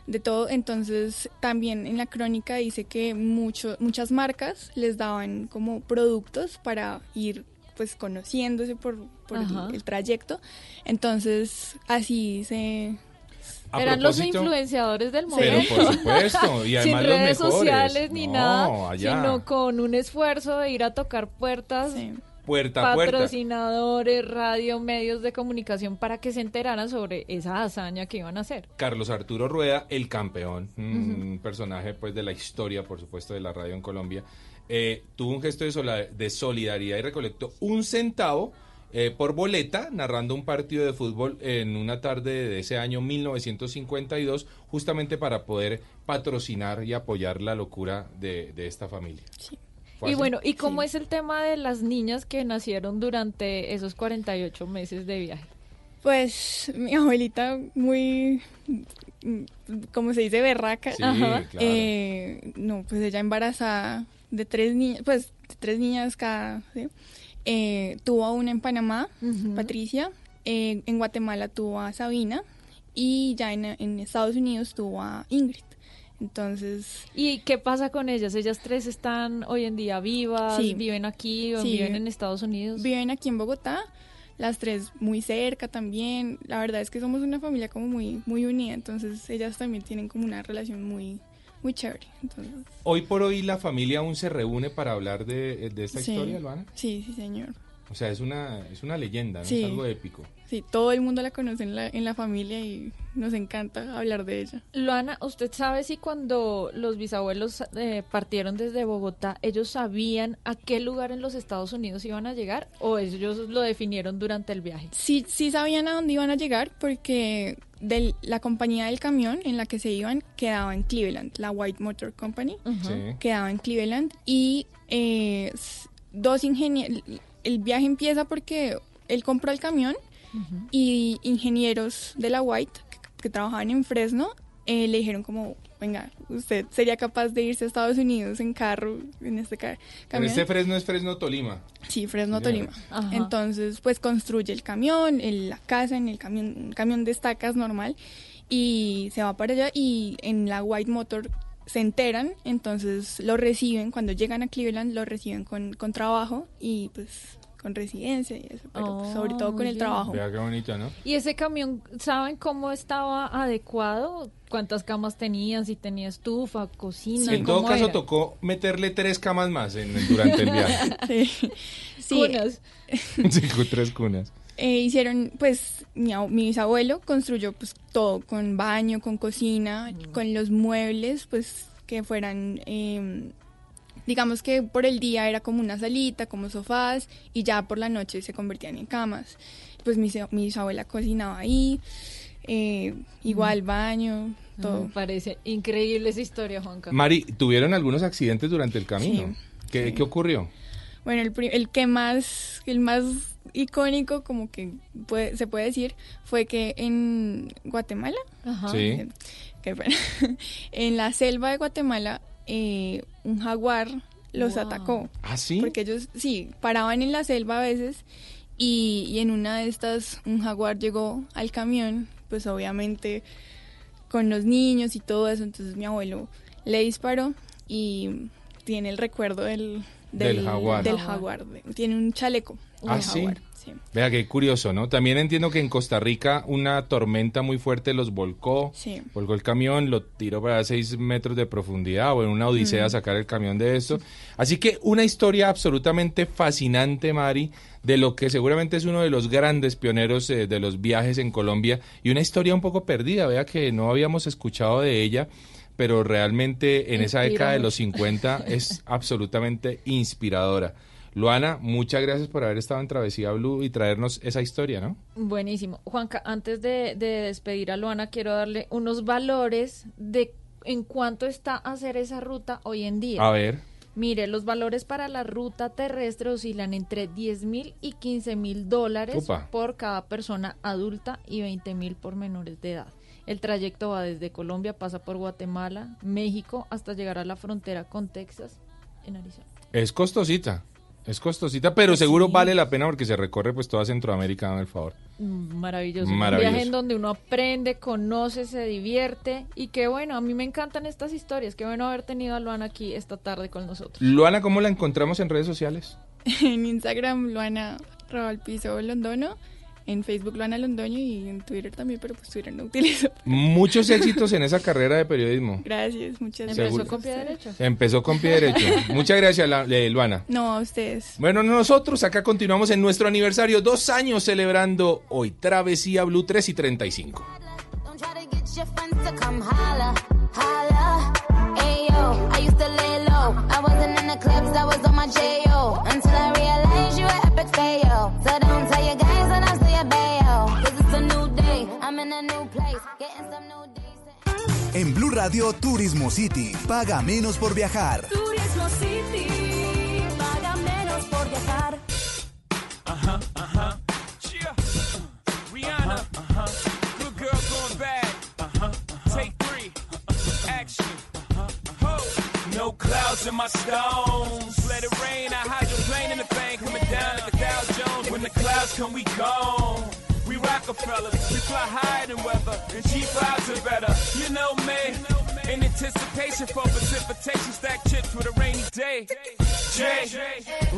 de todo. Entonces también en la crónica dice que mucho, muchas marcas les daban como productos para ir pues conociéndose por, por el- trayecto. Entonces así se... A Eran los influenciadores del Pero momento. por supuesto, y además Sin los redes mejores. sociales ni No, nada, allá. sino con un esfuerzo de ir a tocar puertas, Puerta a puerta. patrocinadores, radio, medios de comunicación para que se enteraran sobre esa hazaña que iban a hacer. Carlos Arturo Rueda, el campeón, un Ujú. personaje pues de la historia, por supuesto, de la radio en Colombia, eh, tuvo un gesto de, sola- de solidaridad y recolectó un centavo eh, por boleta narrando un partido de fútbol en una tarde de ese año 1952, justamente para poder patrocinar y apoyar la locura de, de esta familia. ¿Fue Y así? bueno, ¿y cómo es el tema de las niñas que nacieron durante esos 48 meses de viaje? Pues mi abuelita muy, como se dice, berraca. Sí, Ajá. claro. Eh, no, pues ella embarazada de tres niñas, pues de tres niñas cada, ¿sí? Eh, tuvo a una en Panamá, Patricia, eh, en Guatemala tuvo a Sabina y ya en, en Estados Unidos tuvo a Ingrid. Entonces, ¿Y qué pasa con ellas? Ellas tres están hoy en día vivas, Sí. viven aquí o Sí. viven en Estados Unidos. Viven aquí en Bogotá, las tres muy cerca también. La verdad es que somos una familia como muy, muy unida, entonces ellas también tienen como una relación muy, muy chévere. Entonces, Hoy por hoy la familia aún se reúne para hablar de, de esta sí. historia, Luana. Sí, sí, señor. O sea, es una, es una leyenda, ¿no? Sí. es algo épico. Sí, todo el mundo la conoce en la, en la familia y nos encanta hablar de ella. Luana, ¿usted sabe si cuando los bisabuelos eh, partieron desde Bogotá, ellos sabían a qué lugar en los Estados Unidos iban a llegar o ellos lo definieron durante el viaje? Sí, sí sabían a dónde iban a llegar porque del- la compañía del camión en la que se iban quedaba en Cleveland, la White Motor Company Sí. quedaba en Cleveland y eh, dos ingenieros, el viaje empieza porque él compró el camión y ingenieros de la White que, que trabajaban en Fresno eh, le dijeron como, venga, usted sería capaz de irse a Estados Unidos en carro, en este camión. este Fresno es Fresno Tolima. Sí, Fresno. Tolima. Ajá. Entonces, pues construye el camión, el- la casa en el camión, un camión de estacas normal y se va para allá y en la White Motor se enteran, entonces lo reciben, cuando llegan a Cleveland lo reciben con, con trabajo y pues con residencia y eso, pero pues, sobre Oh, todo con muy el trabajo. Vea qué bonito, ¿no? ¿Y ese camión, saben cómo estaba adecuado? ¿Cuántas camas tenía? Si tenía estufa, cocina. en todo ¿cómo caso era? tocó meterle tres camas más en, durante el viaje. Sí. Sí. Cunas. sí, con tres cunas. Eh, hicieron, pues, mi, mi bisabuelo construyó pues todo, con baño, con cocina, con los muebles, pues, que fueran, eh, digamos que por el día era como una salita, como sofás, y ya por la noche se convertían en camas. Pues mi, mi bisabuela cocinaba ahí, eh, igual baño, todo. Me parece increíble esa historia, Juanca. Mari, ¿tuvieron algunos accidentes durante el camino? Sí, ¿Qué, ¿Qué ocurrió? Bueno, el, el que más, el más icónico, como que puede- se puede decir, fue que en Guatemala, Ajá. Sí. eh, qué pena, en la selva de Guatemala, eh, un jaguar los Wow. atacó. ¿Ah, sí? Porque ellos, sí, paraban en la selva a veces y, y en una de estas un jaguar llegó al camión, pues obviamente con los niños y todo eso, entonces mi abuelo le disparó y tiene el recuerdo del, Del jaguar. del jaguar, tiene un chaleco. Ah, sí. jaguar, sí. Vea qué curioso, ¿no? También entiendo que en Costa Rica una tormenta muy fuerte los volcó, Sí. volcó el camión, lo tiró para seis metros de profundidad o en una odisea Mm. sacar el camión de esto. Así que una historia absolutamente fascinante, Mari, de lo que seguramente es uno de los grandes pioneros eh, de los viajes en Colombia y una historia un poco perdida, vea que no habíamos escuchado de ella. Pero realmente en esa década de los 50 es absolutamente inspiradora. Luana, muchas gracias por haber estado en Travesía Blue y traernos esa historia, ¿no? Buenísimo. Juanca, antes de, de despedir a Luana, quiero darle unos valores de en cuánto está hacer esa ruta hoy en día. A ver. Mire, los valores para la ruta terrestre oscilan entre 10 mil y 15 mil dólares por cada persona adulta y 20 mil por menores de edad. El trayecto va desde Colombia, pasa por Guatemala, México, hasta llegar a la frontera con Texas, en Arizona. Es costosita, es costosita, pero seguro vale la pena porque se recorre pues toda Centroamérica, dame el favor. Mm, Maravilloso. Un Maravilloso. viaje en donde uno aprende, conoce, se divierte. Y qué bueno, a mí me encantan estas historias. Qué bueno haber tenido a Luana aquí esta tarde con nosotros. Luana, ¿cómo la encontramos en redes sociales? En Instagram, Luana Raval Piso Londono. En Facebook, Luana Londoño. Y en Twitter también, pero pues Twitter no utilizo. Muchos éxitos en esa carrera de periodismo. Gracias, muchas Empezó gracias. con pie derecho. Empezó con pie derecho. Muchas gracias, eh, Luana. No, a ustedes. Bueno, nosotros acá continuamos en nuestro aniversario, dos años celebrando hoy Travesía Blue 3 y 35. Don't try to get your friends to come holla, holla. Ayo, I used to lay low. I wasn't in the clubs, I was on my J.O. Until I realized you were epic fail. So don't tell your guys En Blue Radio Turismo City. Paga menos por viajar. Turismo City, paga menos por viajar. Uh-huh, uh-huh. Yeah. Rihanna. Uh-huh. Good girl going bad. Uh-huh. Take three. Action. Ho. No clouds in my stones. Let it rain. I hydroplane in the bank. Coming down like a Dow Jones. When the clouds come, we gone. Rockefellers. We fly higher than weather. And cheap clouds are better. You know me. In anticipation for precipitation. Stack chips with a rainy day. Jay.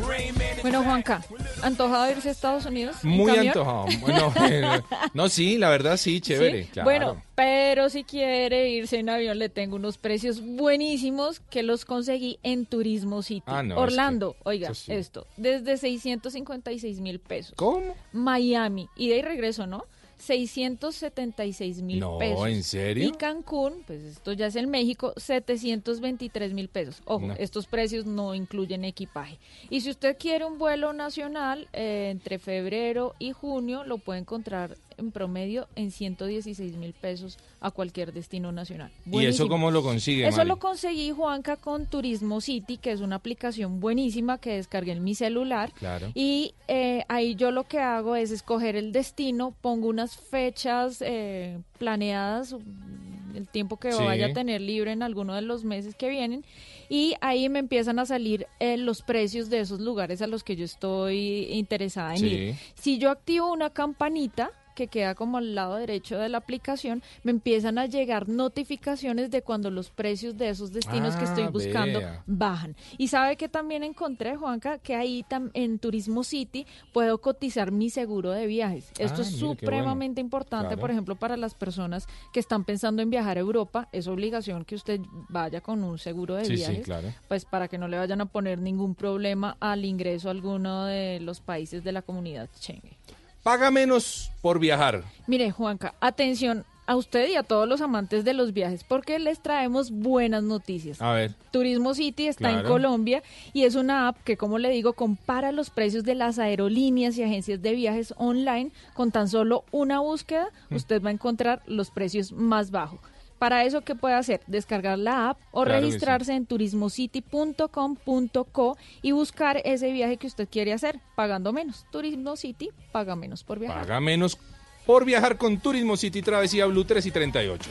Rain Man. Bueno, Juanca, ¿antojado de irse a Estados Unidos? Muy camión? antojado. Bueno, eh, no, sí, la verdad sí, chévere. ¿Sí? claro. Bueno, pero si quiere irse en avión, le tengo unos precios buenísimos que los conseguí en Turismo City. Ah, no, Orlando, es que- oiga, sí. esto, desde 656 mil pesos. ¿Cómo? Miami, ida y regreso, ¿no? 676 mil No, pesos. ¿en serio? Y Cancún, pues esto ya es en México, 723 mil pesos. Ojo, No. estos precios no incluyen equipaje. Y si usted quiere un vuelo nacional eh, entre febrero y junio, lo puede encontrar en promedio en 116 mil pesos a cualquier destino nacional. ¿Y eso cómo lo consigue, Eso Mari? lo conseguí, Juanca, con Turismo City, que es una aplicación buenísima que descargué en mi celular. Claro. Y eh, ahí yo lo que hago es escoger el destino, pongo unas fechas eh, planeadas, mm, el tiempo que Sí. vaya a tener libre en alguno de los meses que vienen, y ahí me empiezan a salir eh, los precios de esos lugares a los que yo estoy interesada en Sí. ir. Si yo activo una campanita, que queda como al lado derecho de la aplicación, me empiezan a llegar notificaciones de cuando los precios de esos destinos que estoy Ah, buscando vea. bajan. Y sabe que también encontré, Juanca, que ahí tam- en Turismo City puedo cotizar mi seguro de viajes. Esto Ah, es supremamente bueno. importante, Claro. por ejemplo, para las personas que están pensando en viajar a Europa. Es obligación que usted vaya con un seguro de Sí, sí, viajes, claro. pues para que no le vayan a poner ningún problema al ingreso a alguno de los países de la comunidad Schengen. Paga menos por viajar. Mire, Juanca, atención a usted y a todos los amantes de los viajes, porque les traemos buenas noticias. A ver. Turismo City está en. Colombia y es una app que, como le digo, compara los precios de las aerolíneas y agencias de viajes online. Con tan solo una búsqueda, Mm. usted va a encontrar los precios más bajos. Para eso, ¿qué puede hacer? Descargar la app o Claro que sí. registrarse en turismocity.com.co y buscar ese viaje que usted quiere hacer, pagando menos. Turismo City paga menos por viajar. Paga menos por viajar con Turismo City Travesía Blue 3 y 38.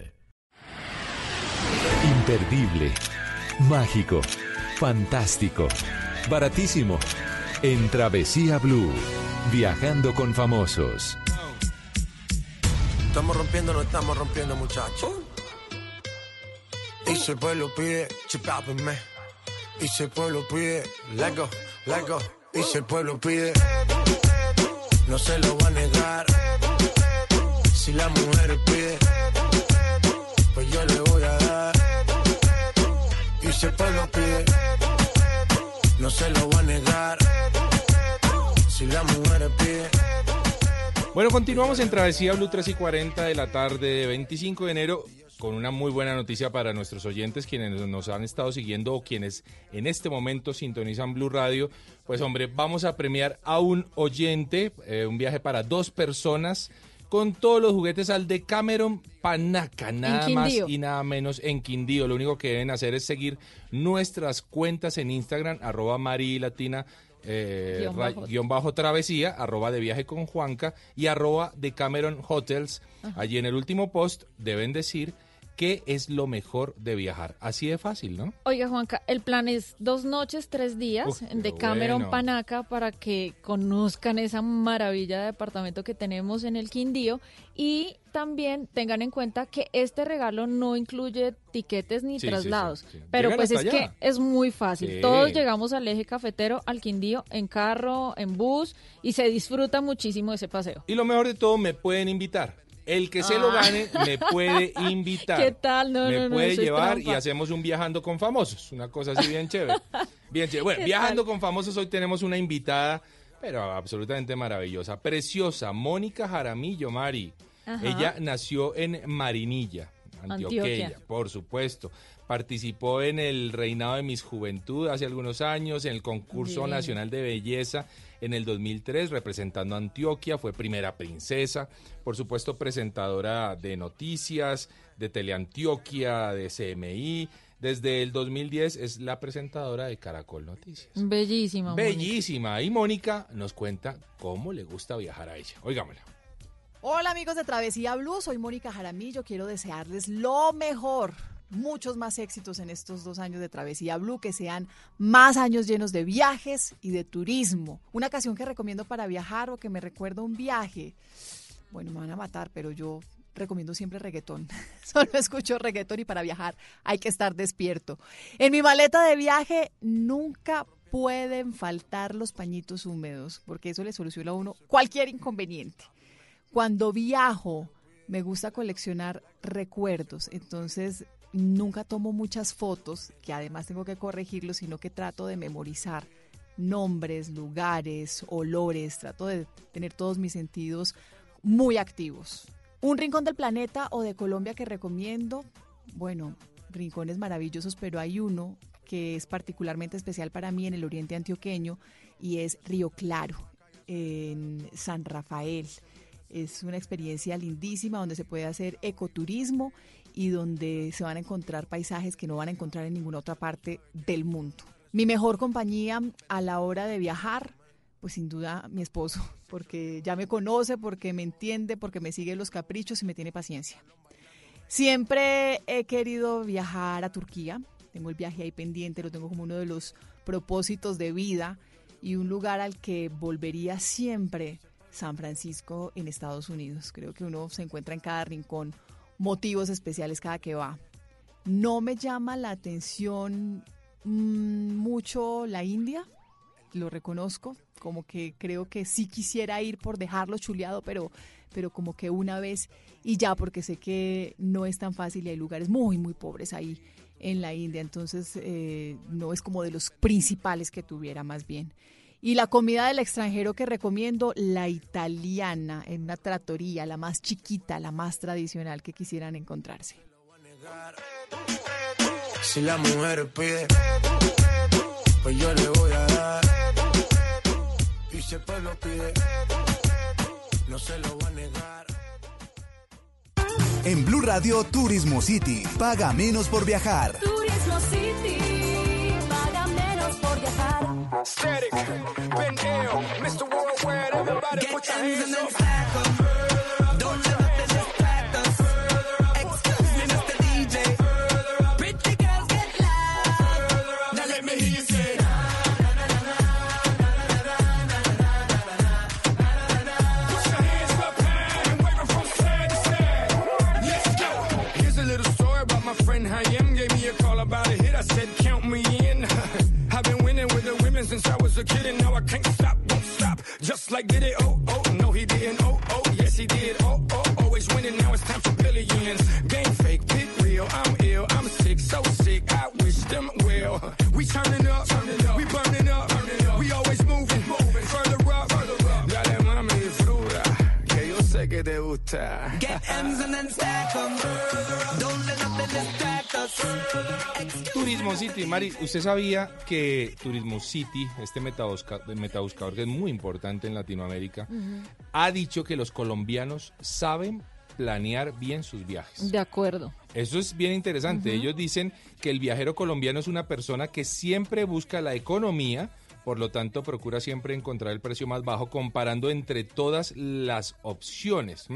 Imperdible, mágico, fantástico, baratísimo. En Travesía Blue, viajando con famosos. Estamos rompiendo, no estamos rompiendo, muchachos. Y si el pueblo pide, chipápenme. Y si el pueblo pide, let go, let go. Y si el pueblo pide, no se lo va a negar. Si la mujer pide, pues yo le voy. Y si el pueblo pide, no se lo va a negar. Si la mujer pide. Bueno, continuamos en Travesía Blue 3 y 40 de la tarde de 25 de enero con una muy buena noticia para nuestros oyentes quienes nos han estado siguiendo o quienes en este momento sintonizan Blue Radio. Pues hombre, vamos a premiar a un oyente, eh, un viaje para dos personas con todos los juguetes al de Cameron Panaca, nada más y nada menos en Quindío. Lo único que deben hacer es seguir nuestras cuentas en Instagram, arroba marilatina, eh, Guión bajo. guion bajo travesía, arroba de viaje con Juanca y arroba de Cameron Hotels. Ajá. Allí en el último post deben decir qué es lo mejor de viajar. Así de fácil, ¿no? Oiga, Juanca, el plan es dos noches, tres días Uf, de Cameron bueno. Panaca para que conozcan esa maravilla de departamento que tenemos en el Quindío y también tengan en cuenta que este regalo no incluye tiquetes ni Sí, traslados, sí, sí. pero Llegan pues es que es muy fácil. Todos llegamos al eje cafetero, al Quindío, en carro, en bus y se disfruta muchísimo ese paseo. Y lo mejor de todo, me pueden invitar. El que se lo Ah. gane me puede invitar. ¿Qué tal? No, me no, no, puede llevar y hacemos un viajando con famosos. Una cosa así bien chévere. Bien chévere. Bueno, ¿Qué viajando tal? con famosos, hoy tenemos una invitada, pero absolutamente maravillosa, preciosa, Mónica Jaramillo, Mari. Ajá. Ella nació en Marinilla, Antioquia, Antioquia. por supuesto. Participó en el reinado de Miss Juventud hace algunos años, en el concurso nacional de belleza en el 2003, representando a Antioquia, fue primera princesa, por supuesto presentadora de noticias, de Teleantioquia, de CMI. Desde el 2010 es la presentadora de Caracol Noticias. Bellísima. Mónica. Bellísima. Y Mónica nos cuenta cómo le gusta viajar a ella. Oigámosla. Hola amigos de Travesía Blue, soy Mónica Jaramillo, quiero desearles lo mejor, muchos más éxitos en estos dos años de Travesía Blue, que sean más años llenos de viajes y de turismo. Una canción que recomiendo para viajar o que me recuerda un viaje. Bueno, me van a matar, pero yo recomiendo siempre reggaetón. Solo escucho reggaetón y para viajar hay que estar despierto. En mi maleta de viaje nunca pueden faltar los pañitos húmedos, porque eso le soluciona a uno cualquier inconveniente. Cuando viajo, me gusta coleccionar recuerdos, entonces nunca tomo muchas fotos, que además tengo que corregirlos, sino que trato de memorizar nombres, lugares, olores, trato de tener todos mis sentidos muy activos. Un rincón del planeta o de Colombia que recomiendo, bueno, rincones maravillosos, pero hay uno que es particularmente especial para mí en el oriente antioqueño y es Río Claro, en San Rafael. Es una experiencia lindísima donde se puede hacer ecoturismo y donde se van a encontrar paisajes que no van a encontrar en ninguna otra parte del mundo. Mi mejor compañía a la hora de viajar, pues sin duda mi esposo, porque ya me conoce, porque me entiende, porque me sigue los caprichos y me tiene paciencia. Siempre he querido viajar a Turquía. Tengo el viaje ahí pendiente, lo tengo como uno de los propósitos de vida y un lugar al que volvería siempre, San Francisco en Estados Unidos. Creo que uno se encuentra en cada rincón motivos especiales cada que va. No me llama la atención mm, mucho la India, lo reconozco. como que creo que sí quisiera ir por dejarlo chuleado, pero, pero como que una vez y ya, porque sé que no es tan fácil y hay lugares muy, muy pobres ahí en la India, entonces eh, no es como de los principales que tuviera más bien. Y la comida del extranjero que recomiendo, la italiana, en una tratoría, la más chiquita, la más tradicional que quisieran encontrarse. Si la mujer pide, pues yo le voy a dar. Y si el pueblo pide, no se lo va a negar. En Blue Radio Turismo City. Paga menos por viajar. Turismo City, viajar. Static, been ill, Mr. Worldwide, everybody Get put your hands up. Mari, ¿usted sabía que Turismo City, este metabusca- metabuscador que es muy importante en Latinoamérica, ha dicho que los colombianos saben planear bien sus viajes? De acuerdo. Eso es bien interesante. Ellos dicen que el viajero colombiano es una persona que siempre busca la economía, por lo tanto procura siempre encontrar el precio más bajo comparando entre todas las opciones.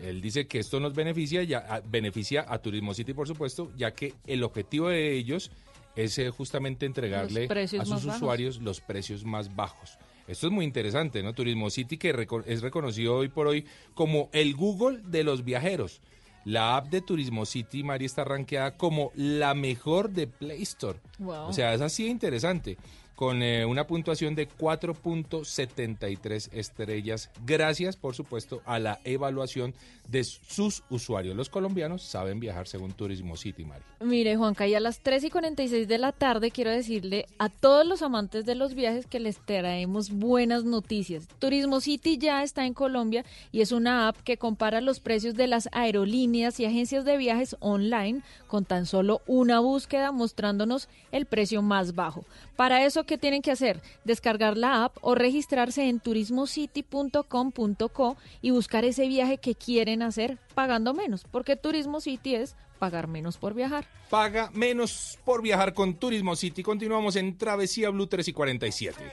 Él dice que esto nos beneficia, ya, a- beneficia a Turismo City, por supuesto, ya que el objetivo de ellos es eh, justamente entregarle a sus bajos. usuarios los precios más bajos. Esto es muy interesante, ¿no? Turismo City que reco- es reconocido hoy por hoy como el Google de los viajeros. La app de Turismo City, Mari, está rankeada como la mejor de Play Store. Wow. O sea, es así de interesante. Con eh, una puntuación de 4.73 estrellas, gracias, por supuesto, a la evaluación de sus usuarios. Los colombianos saben viajar según Turismo City, Mari. Mire, Juanca, y a las 3 y 46 de la tarde quiero decirle a todos los amantes de los viajes que les traemos buenas noticias. Turismo City ya está en Colombia y es una app que compara los precios de las aerolíneas y agencias de viajes online con tan solo una búsqueda mostrándonos el precio más bajo. Para eso, ¿qué tienen que hacer? Descargar la app o registrarse en turismocity.com.co y buscar ese viaje que quieren hacer pagando menos, porque Turismo City es pagar menos por viajar. Paga menos por viajar con Turismo City. Continuamos en Travesía Blue 3 y 47.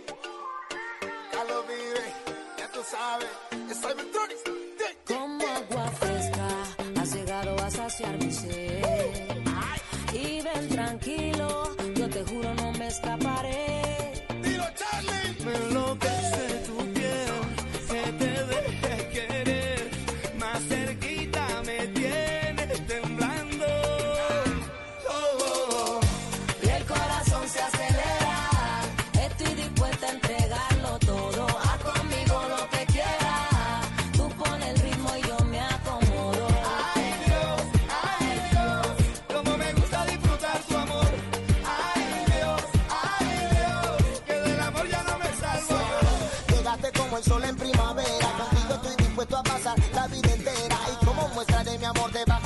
Sabes. Es Cybertronics.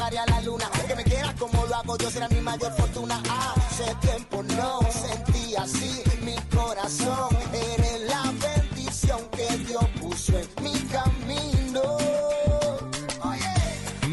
Bajaré a la luna. Que me quieras como lo hago yo, será mi mayor fortuna. Hace tiempo no sentí así mi corazón. Eres la bendición que Dios puso en mi camino.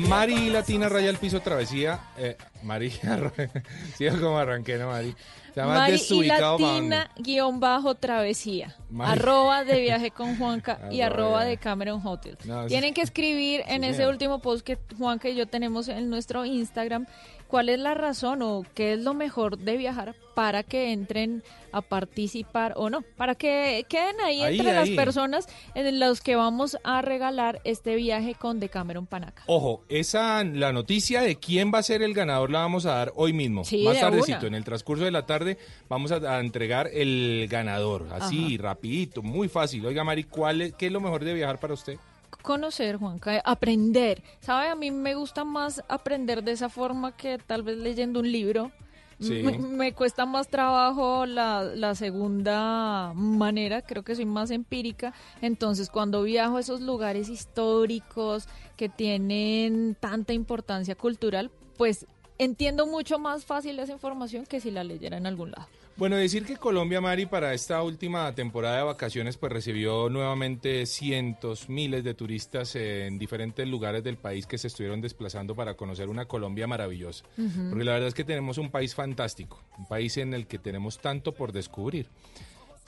Mari Latina Raya al Piso Travesía. Eh, María, sí, como arranqué, ¿no, Mari? Se llama Mari y. Latina guion bajo travesía. Mari. Arroba de viaje con Juanca y Arroba de- Cameron Hotel. No. Tienen que escribir en Sí, ese último post que Juanca y yo tenemos en nuestro Instagram cuál es la razón o qué es lo mejor de viajar para que entren a participar o no, para que queden ahí, Ahí, entre las personas en los que vamos a regalar este viaje con Decameron Panaca. Ojo, esa la noticia de quién va a ser el ganador la vamos a dar hoy mismo. Sí, Más de tardecito, una. en el transcurso de la tarde, vamos a, a entregar el ganador. Así, rapidito, muy fácil. Oiga, Mari, ¿cuál es, ¿qué es lo mejor de viajar para usted? Conocer, Juanca, aprender. ¿Sabe? A mí me gusta más aprender de esa forma que tal vez leyendo un libro. Sí. Me, me cuesta más trabajo la, la segunda manera, creo que soy más empírica. Entonces, cuando viajo a esos lugares históricos que tienen tanta importancia cultural, pues entiendo mucho más fácil esa información que si la leyera en algún lado. Bueno, decir que Colombia, Mari, para esta última temporada de vacaciones, pues recibió nuevamente cientos, miles de turistas en diferentes lugares del país que se estuvieron desplazando para conocer una Colombia maravillosa. Porque la verdad es que tenemos un país fantástico, un país en el que tenemos tanto por descubrir.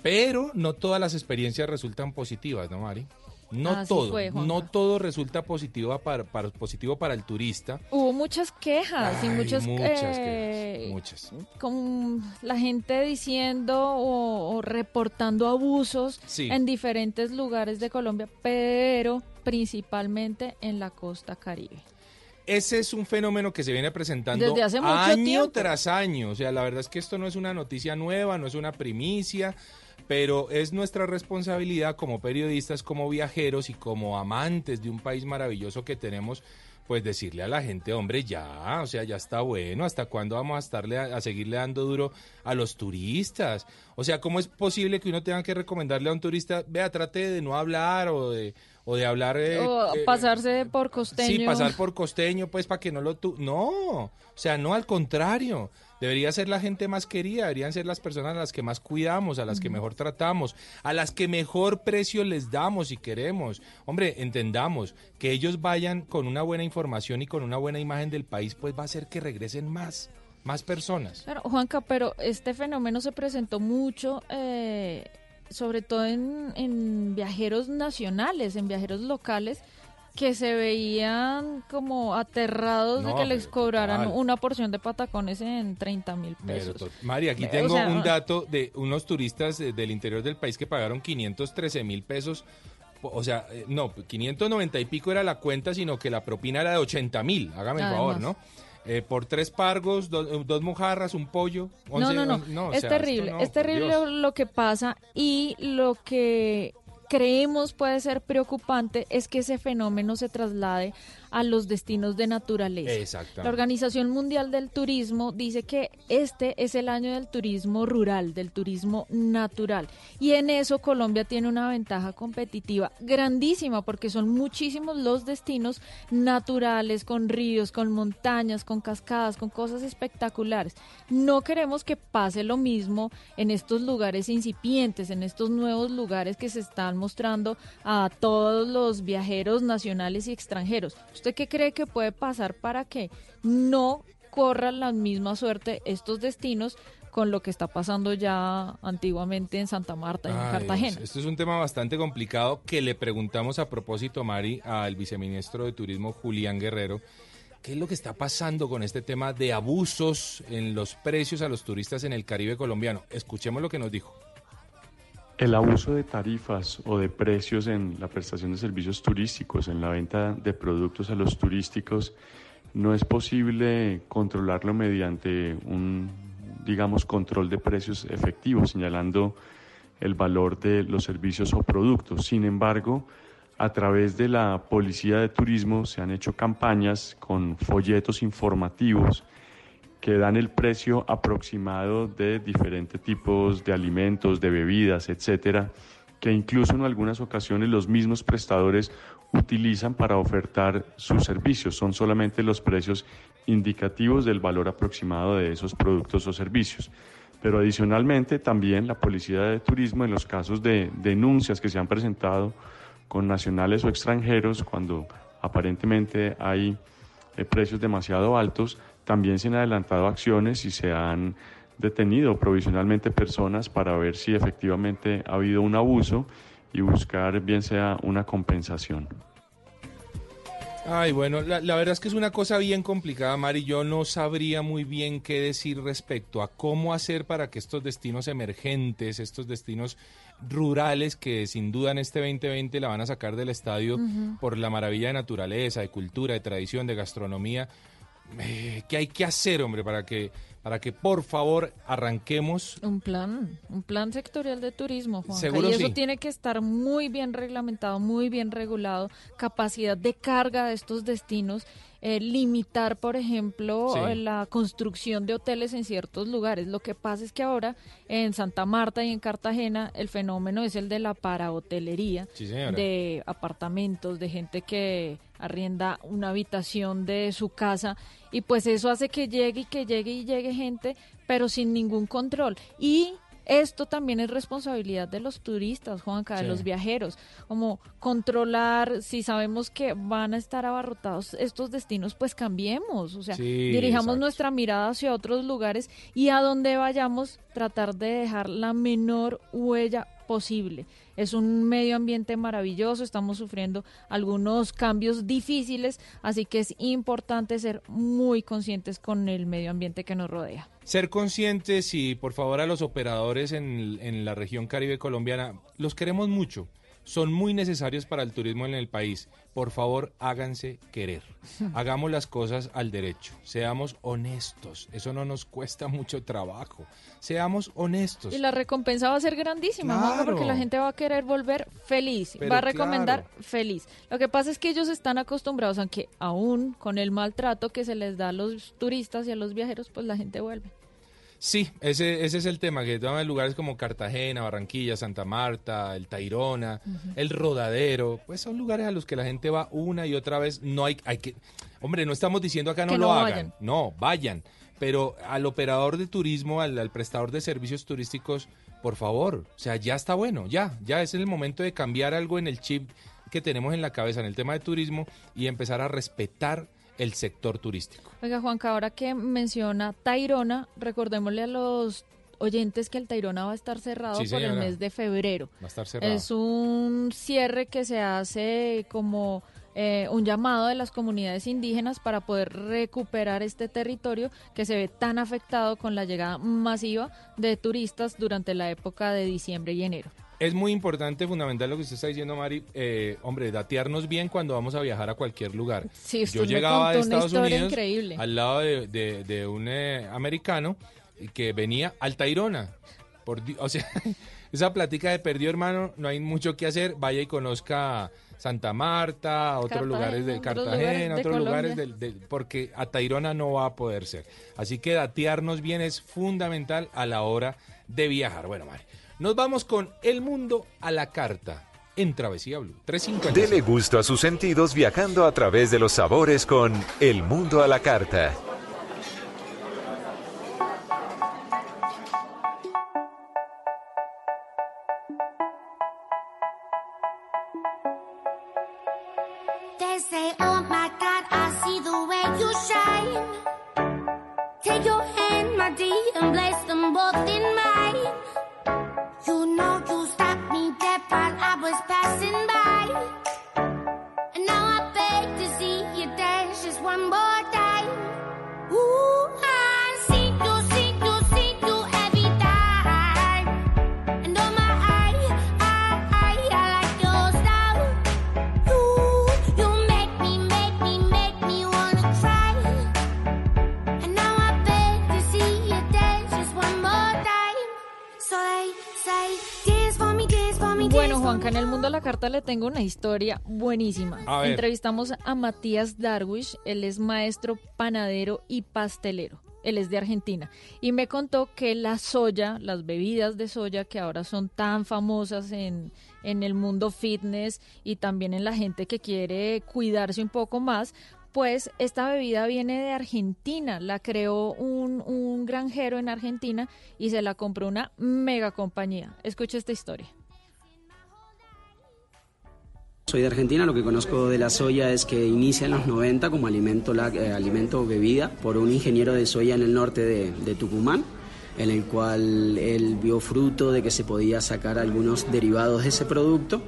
Pero no todas las experiencias resultan positivas, ¿no, Mari? No Así todo, fue, no todo resulta positivo para, para- positivo para el turista. Hubo muchas quejas y muchos muchas eh, quejas, muchas. con la gente diciendo o, o reportando abusos Sí. en diferentes lugares de Colombia, pero principalmente en la costa caribe. Ese es un fenómeno que se viene presentando Desde hace mucho año tiempo. tras año. O sea, la verdad es que esto no es una noticia nueva, no es una primicia, pero es nuestra responsabilidad como periodistas, como viajeros y como amantes de un país maravilloso que tenemos, pues decirle a la gente, hombre, ya, o sea, ya está bueno, ¿hasta cuándo vamos a estarle a, a seguirle dando duro a los turistas? O sea, ¿cómo es posible que uno tenga que recomendarle a un turista, vea, trate de no hablar o de o de hablar eh, o eh, pasarse por costeño. Sí, pasar por costeño, pues para que no lo tu No, o sea, no, al contrario. Debería ser la gente más querida, deberían ser las personas a las que más cuidamos, a las que mejor tratamos, a las que mejor precio les damos y queremos. Hombre, entendamos que ellos vayan con una buena información y con una buena imagen del país, pues va a hacer que regresen más, más personas. Claro, Juanca, pero este fenómeno se presentó mucho, eh, sobre todo en, en viajeros nacionales, en viajeros locales, que se veían como aterrados de No, que les cobraran total. una porción de patacones en 30 mil pesos. Mari, aquí o tengo sea, un dato de unos turistas eh, del interior del país que pagaron 513 mil pesos. O sea, eh, no, 590 y pico era la cuenta, sino que la propina era de 80 mil. Hágame el favor. ¿no? Eh, por tres pargos, do- eh, dos mojarras, un pollo. No, 11, no, no, on- o es sea, terrible, no, es terrible lo que pasa y lo que creemos puede ser preocupante es que ese fenómeno se traslade a los destinos de naturaleza. Exactamente. La Organización Mundial del Turismo dice que este es el año del turismo rural, del turismo natural. Y en eso Colombia tiene una ventaja competitiva grandísima porque son muchísimos los destinos naturales, con ríos, con montañas, con cascadas, con cosas espectaculares. No queremos que pase lo mismo en estos lugares incipientes, en estos nuevos lugares que se están mostrando a todos los viajeros nacionales y extranjeros. ¿Usted qué cree que puede pasar para que no corran la misma suerte estos destinos con lo que está pasando ya antiguamente en Santa Marta y en Ay, Cartagena? Esto es un tema bastante complicado que le preguntamos a propósito, Mari, al viceministro de Turismo Julián Guerrero. ¿Qué es lo que está pasando con este tema de abusos en los precios a los turistas en el Caribe colombiano? Escuchemos lo que nos dijo. El abuso de tarifas o de precios en la prestación de servicios turísticos, en la venta de productos a los turísticos, no es posible controlarlo mediante un, digamos, control de precios efectivos, señalando el valor de los servicios o productos. Sin embargo, a través de la Policía de Turismo se han hecho campañas con folletos informativos que dan el precio aproximado de diferentes tipos de alimentos, de bebidas, etcétera, que incluso en algunas ocasiones los mismos prestadores utilizan para ofertar sus servicios. Son solamente los precios indicativos del valor aproximado de esos productos o servicios. Pero adicionalmente también la Policía de Turismo en los casos de denuncias que se han presentado con nacionales o extranjeros, cuando aparentemente hay eh, precios demasiado altos, también se han adelantado acciones y se han detenido provisionalmente personas para ver si efectivamente ha habido un abuso y buscar bien sea una compensación. Ay, bueno, la, la, verdad es que es una cosa bien complicada, Mari. Yo no sabría muy bien qué decir respecto a cómo hacer para que estos destinos emergentes, estos destinos rurales que sin duda en este 2020 la van a sacar del estadio por la maravilla de naturaleza, de cultura, de tradición, de gastronomía. Eh, ¿Qué hay que hacer, hombre, para que, para que por favor arranquemos? Un plan, un plan sectorial de turismo, Juanca. Seguro y eso sí. tiene que estar muy bien reglamentado, muy bien regulado, capacidad de carga de estos destinos, eh, limitar, por ejemplo, Sí. eh, la construcción de hoteles en ciertos lugares. Lo que pasa es que ahora en Santa Marta y en Cartagena el fenómeno es el de la parahotelería, Sí, de apartamentos, de gente que arrienda una habitación de su casa y pues eso hace que llegue y que llegue y llegue gente pero sin ningún control y esto también es responsabilidad de los turistas, Juanca, de los viajeros, como controlar, si sabemos que van a estar abarrotados estos destinos, pues cambiemos, o sea, Sí, dirijamos exacto. nuestra mirada hacia otros lugares y a donde vayamos tratar de dejar la menor huella posible. Es un medio ambiente maravilloso, estamos sufriendo algunos cambios difíciles, así que es importante ser muy conscientes con el medio ambiente que nos rodea. Ser conscientes y por favor a los operadores en, la región caribe colombiana, los queremos mucho, son muy necesarios para el turismo en el país. Por favor, háganse querer. Hagamos las cosas al derecho. Seamos honestos. Eso no nos cuesta mucho trabajo. Seamos honestos. Y la recompensa va a ser grandísima, porque la gente va a querer volver feliz, Pero va a recomendar claro. feliz. Lo que pasa es que ellos están acostumbrados a que aún con el maltrato que se les da a los turistas y a los viajeros, pues la gente vuelve. Sí, ese, ese es el tema, que toman lugares como Cartagena, Barranquilla, Santa Marta, el Tairona, el Rodadero, pues son lugares a los que la gente va una y otra vez. No hay, hay que, hombre, no estamos diciendo acá no Que lo no hagan, vayan. no, vayan, pero al operador de turismo, al, al prestador de servicios turísticos, por favor, o sea, ya está bueno, ya, ya es el momento de cambiar algo en el chip que tenemos en la cabeza en el tema de turismo y empezar a respetar el sector turístico. Oiga, Juanca, ahora que menciona Tairona, recordémosle a los oyentes que el Tairona va a estar cerrado Sí, por el mes de febrero. Va a estar cerrado. Es un cierre que se hace como eh, un llamado de las comunidades indígenas para poder recuperar este territorio que se ve tan afectado con la llegada masiva de turistas durante la época de diciembre y enero. Es muy importante, fundamental lo que usted está diciendo, Mari. Eh, hombre, datearnos bien cuando vamos a viajar a cualquier lugar. Sí, Yo llegaba de Estados Unidos increíble. al lado de, de- de un eh, americano que venía al Tairona. Por, o sea, esa plática de perdió hermano, no hay mucho que hacer. Vaya y conozca Santa Marta, otros Cartagena, lugares de otros Cartagena, lugares de otros lugares del- porque a Tairona no va a poder ser. Así que datearnos bien es fundamental a la hora de viajar. Bueno, Mari, nos vamos con El Mundo a la Carta en Travesía Blue. 350. Dele gusto a sus sentidos viajando a través de los sabores con El Mundo a la Carta. Juanca, en el mundo de la carta le tengo una historia buenísima. A. Entrevistamos a Matías Darwish, él es maestro panadero y pastelero. Él es de Argentina y me contó que la soya, las bebidas de soya que ahora son tan famosas en, en el mundo fitness y también en la gente que quiere cuidarse un poco más, pues esta bebida viene de Argentina, la creó un, un granjero en Argentina y se la compró una mega compañía. Escucha esta historia. Soy de Argentina, lo que conozco de la soya es que inicia en los 90 como alimento, la- eh, alimento bebida por un ingeniero de soya en el norte de, de Tucumán, en el cual él vio fruto de que se podía sacar algunos derivados de ese producto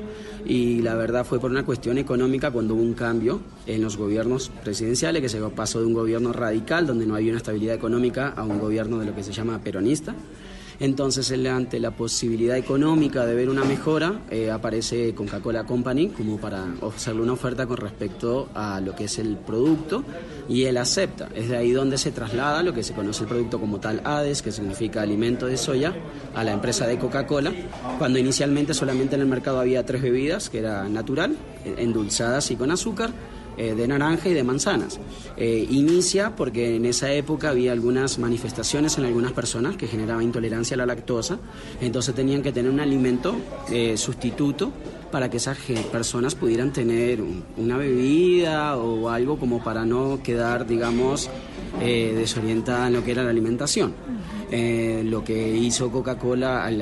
y la verdad fue por una cuestión económica cuando hubo un cambio en los gobiernos presidenciales, que se pasó de un gobierno radical donde no había una estabilidad económica a un gobierno de lo que se llama peronista. Entonces, ante la posibilidad económica de ver una mejora, eh, aparece Coca-Cola Company como para hacerle una oferta con respecto a lo que es el producto y él acepta. Es de ahí donde se traslada lo que se conoce el producto como tal ADES, que significa alimento de soya, a la empresa de Coca-Cola, cuando inicialmente solamente en el mercado había tres bebidas, que era natural, eh, endulzadas y con azúcar, eh, de naranja y de manzanas. Eh, inicia porque en esa época había algunas manifestaciones en algunas personas que generaba intolerancia a la lactosa, entonces tenían que tener un alimento eh, sustituto para que esas personas pudieran tener un- una bebida o algo como para no quedar, digamos, desorientada en lo que era la alimentación. Lo que hizo Coca-Cola al